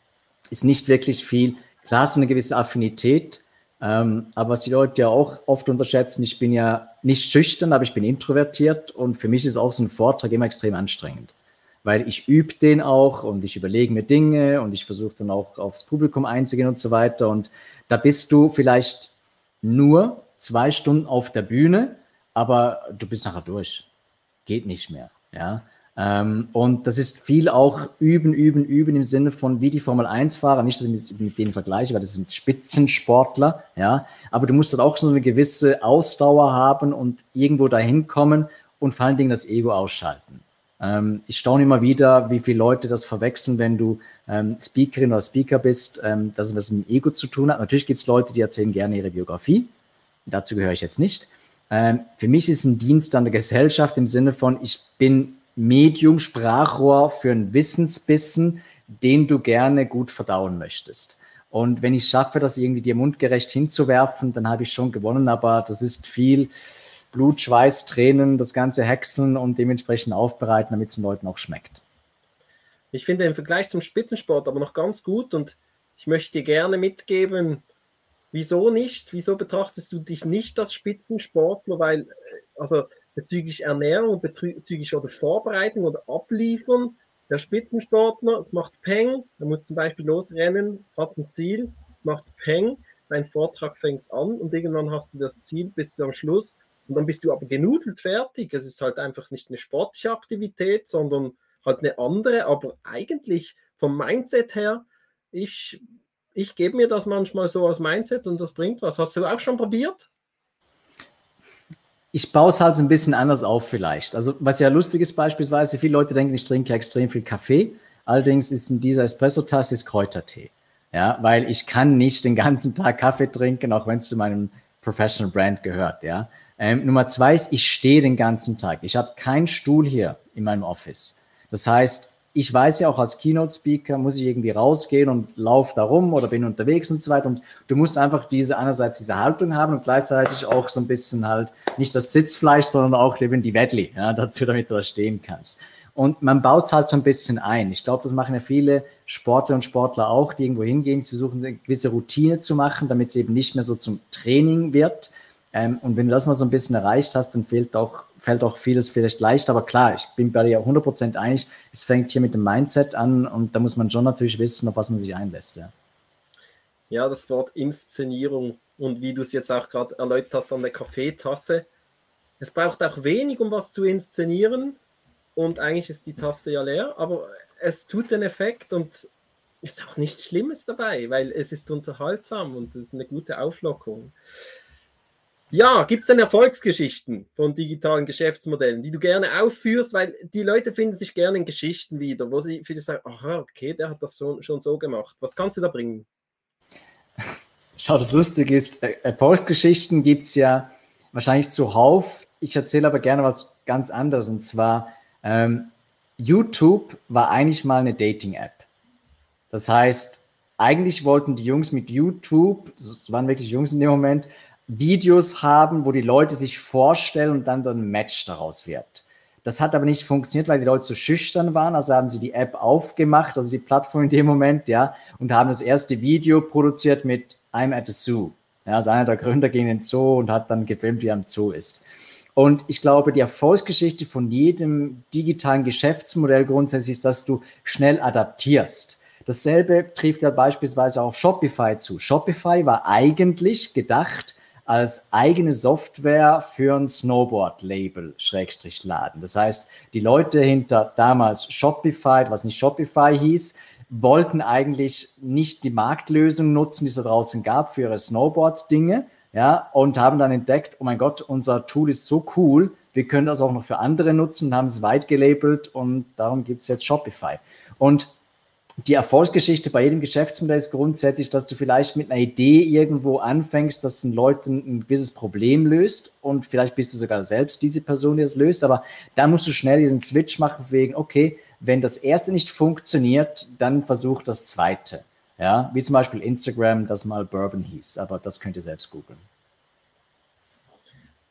ist nicht wirklich viel. Klar, so eine gewisse Affinität, ähm, aber was die Leute ja auch oft unterschätzen, ich bin ja nicht schüchtern, aber ich bin introvertiert und für mich ist auch so ein Vortrag immer extrem anstrengend, weil ich übe den auch und ich überlege mir Dinge und ich versuche dann auch aufs Publikum einzugehen und so weiter und da bist du vielleicht nur zwei Stunden auf der Bühne, aber du bist nachher durch. Geht nicht mehr, ja. Ähm, und das ist viel auch üben, üben, üben im Sinne von wie die Formel 1-Fahrer. Nicht, dass ich mit, mit denen vergleiche, weil das sind Spitzensportler, ja. Aber du musst dann auch so eine gewisse Ausdauer haben und irgendwo dahin kommen und vor allen Dingen das Ego ausschalten. Ähm, ich staune immer wieder, wie viele Leute das verwechseln, wenn du ähm, Speakerin oder Speaker bist, ähm, dass es was mit dem Ego zu tun hat. Natürlich gibt es Leute, die erzählen gerne ihre Biografie. Dazu gehöre ich jetzt nicht. Ähm, für mich ist ein Dienst an der Gesellschaft im Sinne von, ich bin Medium, Sprachrohr für einen Wissensbissen, den du gerne gut verdauen möchtest. Und wenn ich schaffe, das irgendwie dir mundgerecht hinzuwerfen, dann habe ich schon gewonnen, aber das ist viel Blut, Schweiß, Tränen, das ganze Hexen und dementsprechend aufbereiten, damit es den Leuten auch schmeckt. Ich finde den Vergleich zum Spitzensport aber noch ganz gut und ich möchte dir gerne mitgeben, Wieso nicht? Wieso betrachtest du dich nicht als Spitzensportler? Weil, äh, also bezüglich Ernährung, bezüglich oder Vorbereitung oder Abliefern, der Spitzensportler, es macht Peng, er muss zum Beispiel losrennen, hat ein Ziel, es macht Peng, dein Vortrag fängt an und irgendwann hast du das Ziel, bist du am Schluss und dann bist du aber genudelt fertig. Es ist halt einfach nicht eine sportliche Aktivität, sondern halt eine andere, aber eigentlich vom Mindset her, ich ich gebe mir das manchmal so als Mindset und das bringt was. Hast du auch schon probiert? Ich baue es halt ein bisschen anders auf vielleicht. Also was ja lustig ist beispielsweise, viele Leute denken, ich trinke extrem viel Kaffee. Allerdings ist in dieser Espresso-Tasse Kräutertee. Ja, weil ich kann nicht den ganzen Tag Kaffee trinken, auch wenn es zu meinem Professional Brand gehört. Ja. Ähm, Nummer zwei ist, ich stehe den ganzen Tag. Ich habe keinen Stuhl hier in meinem Office. Das heißt, ich weiß ja auch als Keynote-Speaker muss ich irgendwie rausgehen und laufe da rum oder bin unterwegs und so weiter. Und du musst einfach diese einerseits diese Haltung haben und gleichzeitig auch so ein bisschen halt nicht das Sitzfleisch, sondern auch eben die Wedli ja, dazu, damit du da stehen kannst. Und man baut es halt so ein bisschen ein. Ich glaube, das machen ja viele Sportler und Sportler auch, die irgendwo hingehen. Sie versuchen eine gewisse Routine zu machen, damit es eben nicht mehr so zum Training wird. Ähm, und wenn du das mal so ein bisschen erreicht hast, dann fehlt auch fällt auch vieles vielleicht leicht, aber klar, ich bin bei dir 100% einig, es fängt hier mit dem Mindset an und da muss man schon natürlich wissen, auf was man sich einlässt. Ja, ja das Wort Inszenierung und wie du es jetzt auch gerade erläutert hast an der Kaffeetasse, es braucht auch wenig, um was zu inszenieren und eigentlich ist die Tasse ja leer, aber es tut den Effekt und ist auch nichts Schlimmes dabei, weil es ist unterhaltsam und es ist eine gute Auflockung. Ja, gibt es denn Erfolgsgeschichten von digitalen Geschäftsmodellen, die du gerne aufführst, weil die Leute finden sich gerne in Geschichten wieder, wo sie viele sagen, aha, okay, der hat das schon, schon so gemacht. Was kannst du da bringen? Schau, das Lustige ist, äh, Erfolgsgeschichten gibt es ja wahrscheinlich zuhauf. Ich erzähle aber gerne was ganz anderes. Und zwar, ähm, YouTube war eigentlich mal eine Dating-App. Das heißt, eigentlich wollten die Jungs mit YouTube, es waren wirklich Jungs in dem Moment, Videos haben, wo die Leute sich vorstellen und dann ein Match daraus wird. Das hat aber nicht funktioniert, weil die Leute so schüchtern waren. Also haben sie die App aufgemacht, also die Plattform in dem Moment, ja, und haben das erste Video produziert mit I'm at the Zoo. Ja, also einer der Gründer ging in den Zoo und hat dann gefilmt, wie er im Zoo ist. Und ich glaube, die Erfolgsgeschichte von jedem digitalen Geschäftsmodell grundsätzlich ist, dass du schnell adaptierst. Dasselbe trifft ja beispielsweise auf Shopify zu. Shopify war eigentlich gedacht als eigene Software für ein Snowboard-Label, Schrägstrich Laden. Das heißt, die Leute hinter damals Shopify, was nicht Shopify hieß, wollten eigentlich nicht die Marktlösung nutzen, die es da draußen gab für ihre Snowboard-Dinge, ja, und haben dann entdeckt, oh mein Gott, unser Tool ist so cool, wir können das auch noch für andere nutzen und haben es weit gelabelt und darum gibt es jetzt Shopify. Und die Erfolgsgeschichte bei jedem Geschäftsmodell ist grundsätzlich, dass du vielleicht mit einer Idee irgendwo anfängst, dass den Leuten ein gewisses Problem löst und vielleicht bist du sogar selbst diese Person, die es löst, aber da musst du schnell diesen Switch machen wegen, okay, wenn das erste nicht funktioniert, dann versuch das zweite. Ja, wie zum Beispiel Instagram, das mal Bourbon hieß, aber das könnt ihr selbst googeln.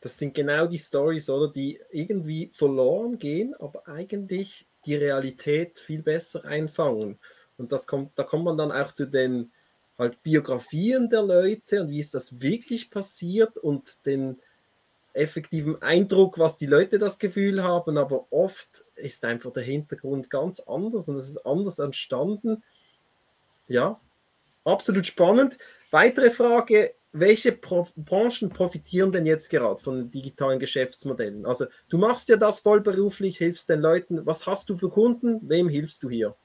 Das sind genau die Stories, oder die irgendwie verloren gehen, aber eigentlich die Realität viel besser einfangen. Und das kommt, da kommt man dann auch zu den halt Biografien der Leute und wie ist das wirklich passiert und den effektiven Eindruck, was die Leute das Gefühl haben, aber oft ist einfach der Hintergrund ganz anders und es ist anders entstanden. Ja, absolut spannend. Weitere Frage, welche Pro Branchen profitieren denn jetzt gerade von digitalen Geschäftsmodellen? Also du machst ja das vollberuflich, hilfst den Leuten. Was hast du für Kunden? Wem hilfst du hier?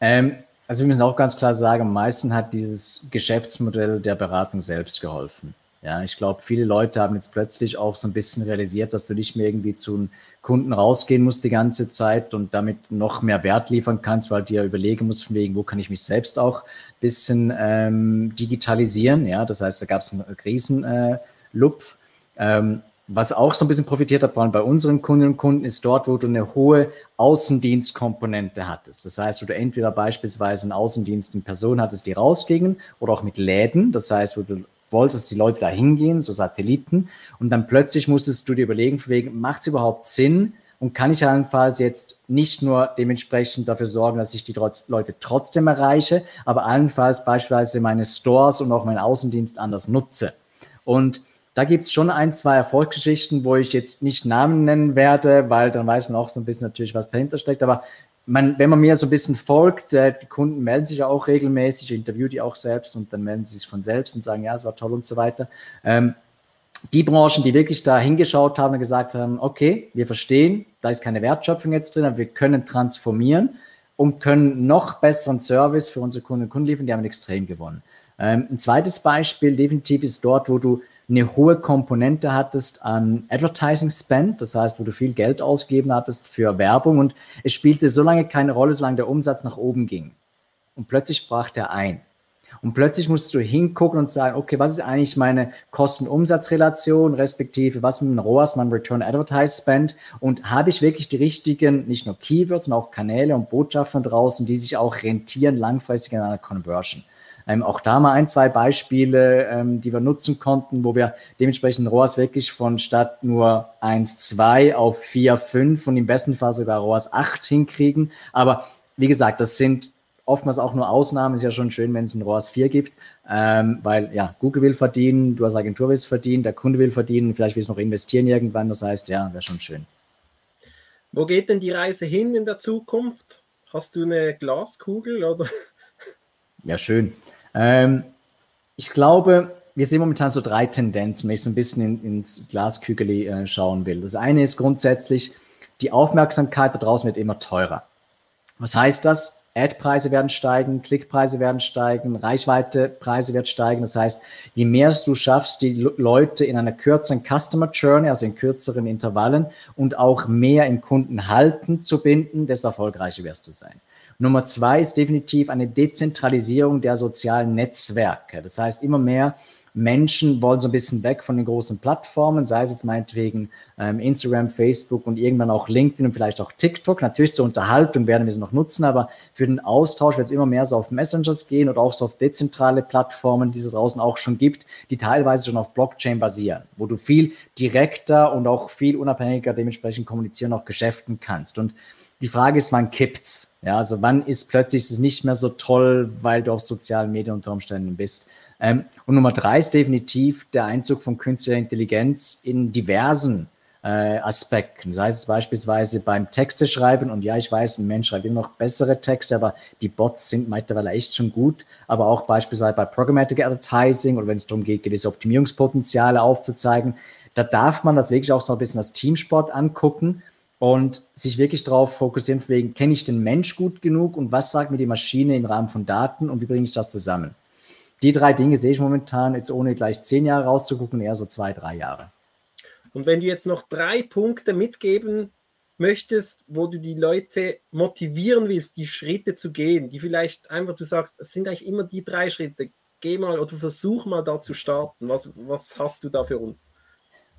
Ähm, also wir müssen auch ganz klar sagen, am meisten hat dieses Geschäftsmodell der Beratung selbst geholfen. Ja, ich glaube, viele Leute haben jetzt plötzlich auch so ein bisschen realisiert, dass du nicht mehr irgendwie zu einem Kunden rausgehen musst die ganze Zeit und damit noch mehr Wert liefern kannst, weil du ja überlegen musst, von wegen, wo kann ich mich selbst auch ein bisschen ähm, digitalisieren. Ja, das heißt, da gab es einen Riesenlupf. Äh, ähm, was auch so ein bisschen profitiert hat bei unseren Kunden und Kunden ist dort, wo du eine hohe Außendienstkomponente hattest. Das heißt, wo du entweder beispielsweise einen Außendienst in Person hattest, die rausgingen oder auch mit Läden. Das heißt, wo du wolltest, die Leute da hingehen, so Satelliten. Und dann plötzlich musstest du dir überlegen, wegen, macht es überhaupt Sinn? Und kann ich allenfalls jetzt nicht nur dementsprechend dafür sorgen, dass ich die Leute trotzdem erreiche, aber allenfalls beispielsweise meine Stores und auch meinen Außendienst anders nutze. Und da gibt es schon ein, zwei Erfolgsgeschichten, wo ich jetzt nicht Namen nennen werde, weil dann weiß man auch so ein bisschen natürlich, was dahinter steckt. Aber man, wenn man mir so ein bisschen folgt, äh, die Kunden melden sich ja auch regelmäßig, ich interviewe die auch selbst und dann melden sie sich von selbst und sagen, ja, es war toll und so weiter. Ähm, die Branchen, die wirklich da hingeschaut haben und gesagt haben, okay, wir verstehen, da ist keine Wertschöpfung jetzt drin, aber wir können transformieren und können noch besseren Service für unsere Kunden und Kunden liefern, die haben extrem gewonnen. Ähm, ein zweites Beispiel definitiv ist dort, wo du eine hohe Komponente hattest an Advertising Spend, das heißt, wo du viel Geld ausgegeben hattest für Werbung und es spielte so lange keine Rolle, solange der Umsatz nach oben ging. Und plötzlich brach der ein. Und plötzlich musst du hingucken und sagen, okay, was ist eigentlich meine Kosten-Umsatz-Relation, respektive was ist mein ROAS, mein Return Advertise Spend und habe ich wirklich die richtigen, nicht nur Keywords, sondern auch Kanäle und Botschaften draußen, die sich auch rentieren langfristig in einer Conversion. Ähm, auch da mal ein, zwei Beispiele, ähm, die wir nutzen konnten, wo wir dementsprechend ROAS wirklich von statt nur 1, 2 auf 4, 5 und im besten Fall sogar ROAS 8 hinkriegen. Aber wie gesagt, das sind oftmals auch nur Ausnahmen. Ist ja schon schön, wenn es ein ROAS 4 gibt, ähm, weil ja, Google will verdienen, du als Agentur willst verdienen, der Kunde will verdienen, vielleicht willst du noch investieren irgendwann. Das heißt, ja, wäre schon schön. Wo geht denn die Reise hin in der Zukunft? Hast du eine Glaskugel oder? Ja, schön. Ähm, ich glaube, wir sehen momentan so drei Tendenzen, wenn ich so ein bisschen in, ins Glaskügel äh, schauen will. Das eine ist grundsätzlich, die Aufmerksamkeit da draußen wird immer teurer. Was heißt das? Ad-Preise werden steigen, Klickpreise werden steigen, Reichweitepreise werden steigen. Das heißt, je mehr du schaffst, die Leute in einer kürzeren Customer Journey, also in kürzeren Intervallen und auch mehr im Kundenhalten zu binden, desto erfolgreicher wirst du sein. Nummer zwei ist definitiv eine Dezentralisierung der sozialen Netzwerke. Das heißt, immer mehr Menschen wollen so ein bisschen weg von den großen Plattformen, sei es jetzt meinetwegen ähm, Instagram, Facebook und irgendwann auch LinkedIn und vielleicht auch TikTok. Natürlich zur Unterhaltung werden wir sie noch nutzen, aber für den Austausch wird es immer mehr so auf Messengers gehen oder auch so auf dezentrale Plattformen, die es draußen auch schon gibt, die teilweise schon auf Blockchain basieren, wo du viel direkter und auch viel unabhängiger dementsprechend kommunizieren, auch geschäften kannst. Und die Frage ist, wann kippt's? Ja, also wann ist plötzlich es nicht mehr so toll, weil du auf sozialen Medien unter Umständen bist? Ähm, und Nummer drei ist definitiv der Einzug von künstlicher Intelligenz in diversen äh, Aspekten. Sei es beispielsweise beim Texteschreiben und ja, ich weiß, ein Mensch schreibt immer noch bessere Texte, aber die Bots sind mittlerweile echt schon gut. Aber auch beispielsweise bei Programmatic Advertising oder wenn es darum geht, gewisse Optimierungspotenziale aufzuzeigen, da darf man das wirklich auch so ein bisschen als Teamsport angucken und sich wirklich darauf fokussieren, wegen, kenne ich den Mensch gut genug und was sagt mir die Maschine im Rahmen von Daten und wie bringe ich das zusammen? Die drei Dinge sehe ich momentan, jetzt ohne gleich zehn Jahre rauszugucken, eher so zwei, drei Jahre. Und wenn du jetzt noch drei Punkte mitgeben möchtest, wo du die Leute motivieren willst, die Schritte zu gehen, die vielleicht einfach du sagst, es sind eigentlich immer die drei Schritte, geh mal oder versuch mal da zu starten. Was, was hast du da für uns?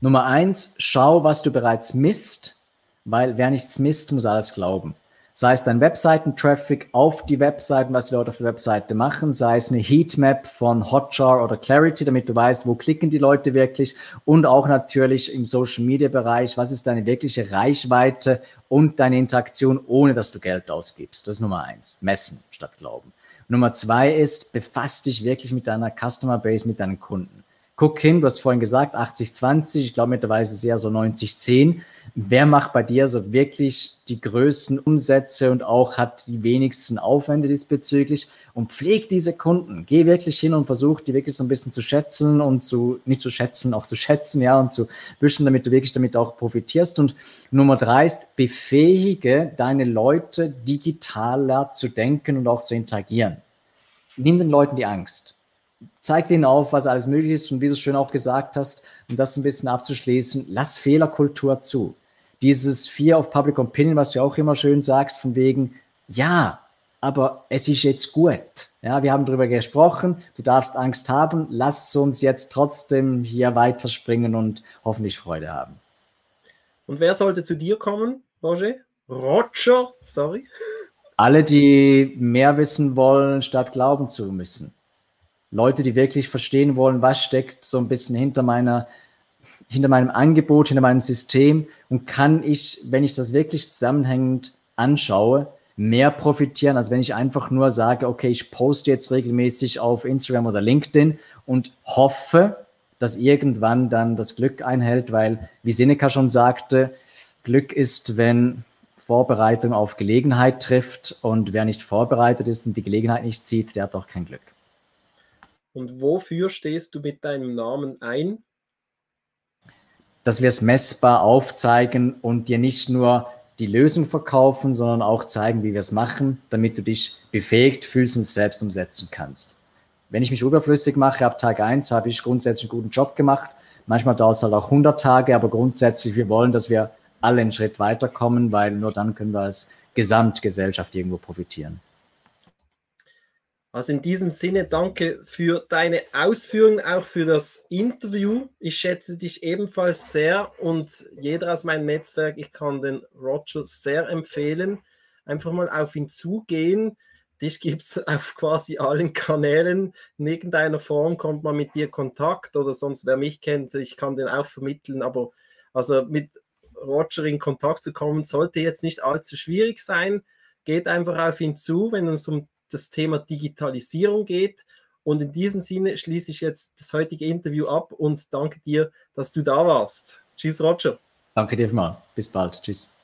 Nummer eins, schau, was du bereits misst, weil wer nichts misst, muss alles glauben sei es dein Webseiten-Traffic auf die Webseiten, was die Leute auf der Webseite machen, sei es eine Heatmap von Hotjar oder Clarity, damit du weißt, wo klicken die Leute wirklich und auch natürlich im Social-Media-Bereich, was ist deine wirkliche Reichweite und deine Interaktion, ohne dass du Geld ausgibst. Das ist Nummer eins. Messen statt glauben. Nummer zwei ist, befasst dich wirklich mit deiner Customer Base, mit deinen Kunden. Guck hin, du hast vorhin gesagt, 80-20, ich glaube mittlerweile ist es eher so 90-10. Wer macht bei dir so wirklich die größten Umsätze und auch hat die wenigsten Aufwände diesbezüglich und pflegt diese Kunden. Geh wirklich hin und versuch die wirklich so ein bisschen zu schätzen und zu, nicht zu schätzen, auch zu schätzen, ja, und zu wischen, damit du wirklich damit auch profitierst. Und Nummer drei ist, befähige deine Leute digitaler zu denken und auch zu interagieren. Nimm den Leuten die Angst. Zeig denen auf, was alles möglich ist und wie du es schön auch gesagt hast, um das ein bisschen abzuschließen, lass Fehlerkultur zu dieses Fear of Public Opinion, was du auch immer schön sagst, von wegen, ja, aber es ist jetzt gut. Ja, wir haben darüber gesprochen, du darfst Angst haben, lass uns jetzt trotzdem hier weiterspringen und hoffentlich Freude haben. Und wer sollte zu dir kommen, Roger? Roger, sorry. Alle, die mehr wissen wollen, statt glauben zu müssen. Leute, die wirklich verstehen wollen, was steckt so ein bisschen hinter meiner hinter meinem Angebot, hinter meinem System und kann ich, wenn ich das wirklich zusammenhängend anschaue, mehr profitieren, als wenn ich einfach nur sage, okay, ich poste jetzt regelmäßig auf Instagram oder LinkedIn und hoffe, dass irgendwann dann das Glück einhält, weil, wie Seneca schon sagte, Glück ist, wenn Vorbereitung auf Gelegenheit trifft und wer nicht vorbereitet ist und die Gelegenheit nicht sieht, der hat auch kein Glück. Und wofür stehst du mit deinem Namen ein? dass wir es messbar aufzeigen und dir nicht nur die Lösung verkaufen, sondern auch zeigen, wie wir es machen, damit du dich befähigt fühlst und selbst umsetzen kannst. Wenn ich mich überflüssig mache, ab Tag eins habe ich grundsätzlich einen guten Job gemacht. Manchmal dauert es halt auch 100 Tage, aber grundsätzlich, wir wollen, dass wir alle einen Schritt weiterkommen, weil nur dann können wir als Gesamtgesellschaft irgendwo profitieren. Also in diesem Sinne danke für deine Ausführungen, auch für das Interview. Ich schätze dich ebenfalls sehr und jeder aus meinem Netzwerk, ich kann den Roger sehr empfehlen. Einfach mal auf ihn zugehen. Dich gibt es auf quasi allen Kanälen. In irgendeiner Form kommt man mit dir Kontakt oder sonst, wer mich kennt, ich kann den auch vermitteln. Aber also mit Roger in Kontakt zu kommen, sollte jetzt nicht allzu schwierig sein. Geht einfach auf ihn zu, wenn es um das Thema Digitalisierung geht. Und in diesem Sinne schließe ich jetzt das heutige Interview ab und danke dir, dass du da warst. Tschüss, Roger. Danke dir mal. Bis bald. Tschüss.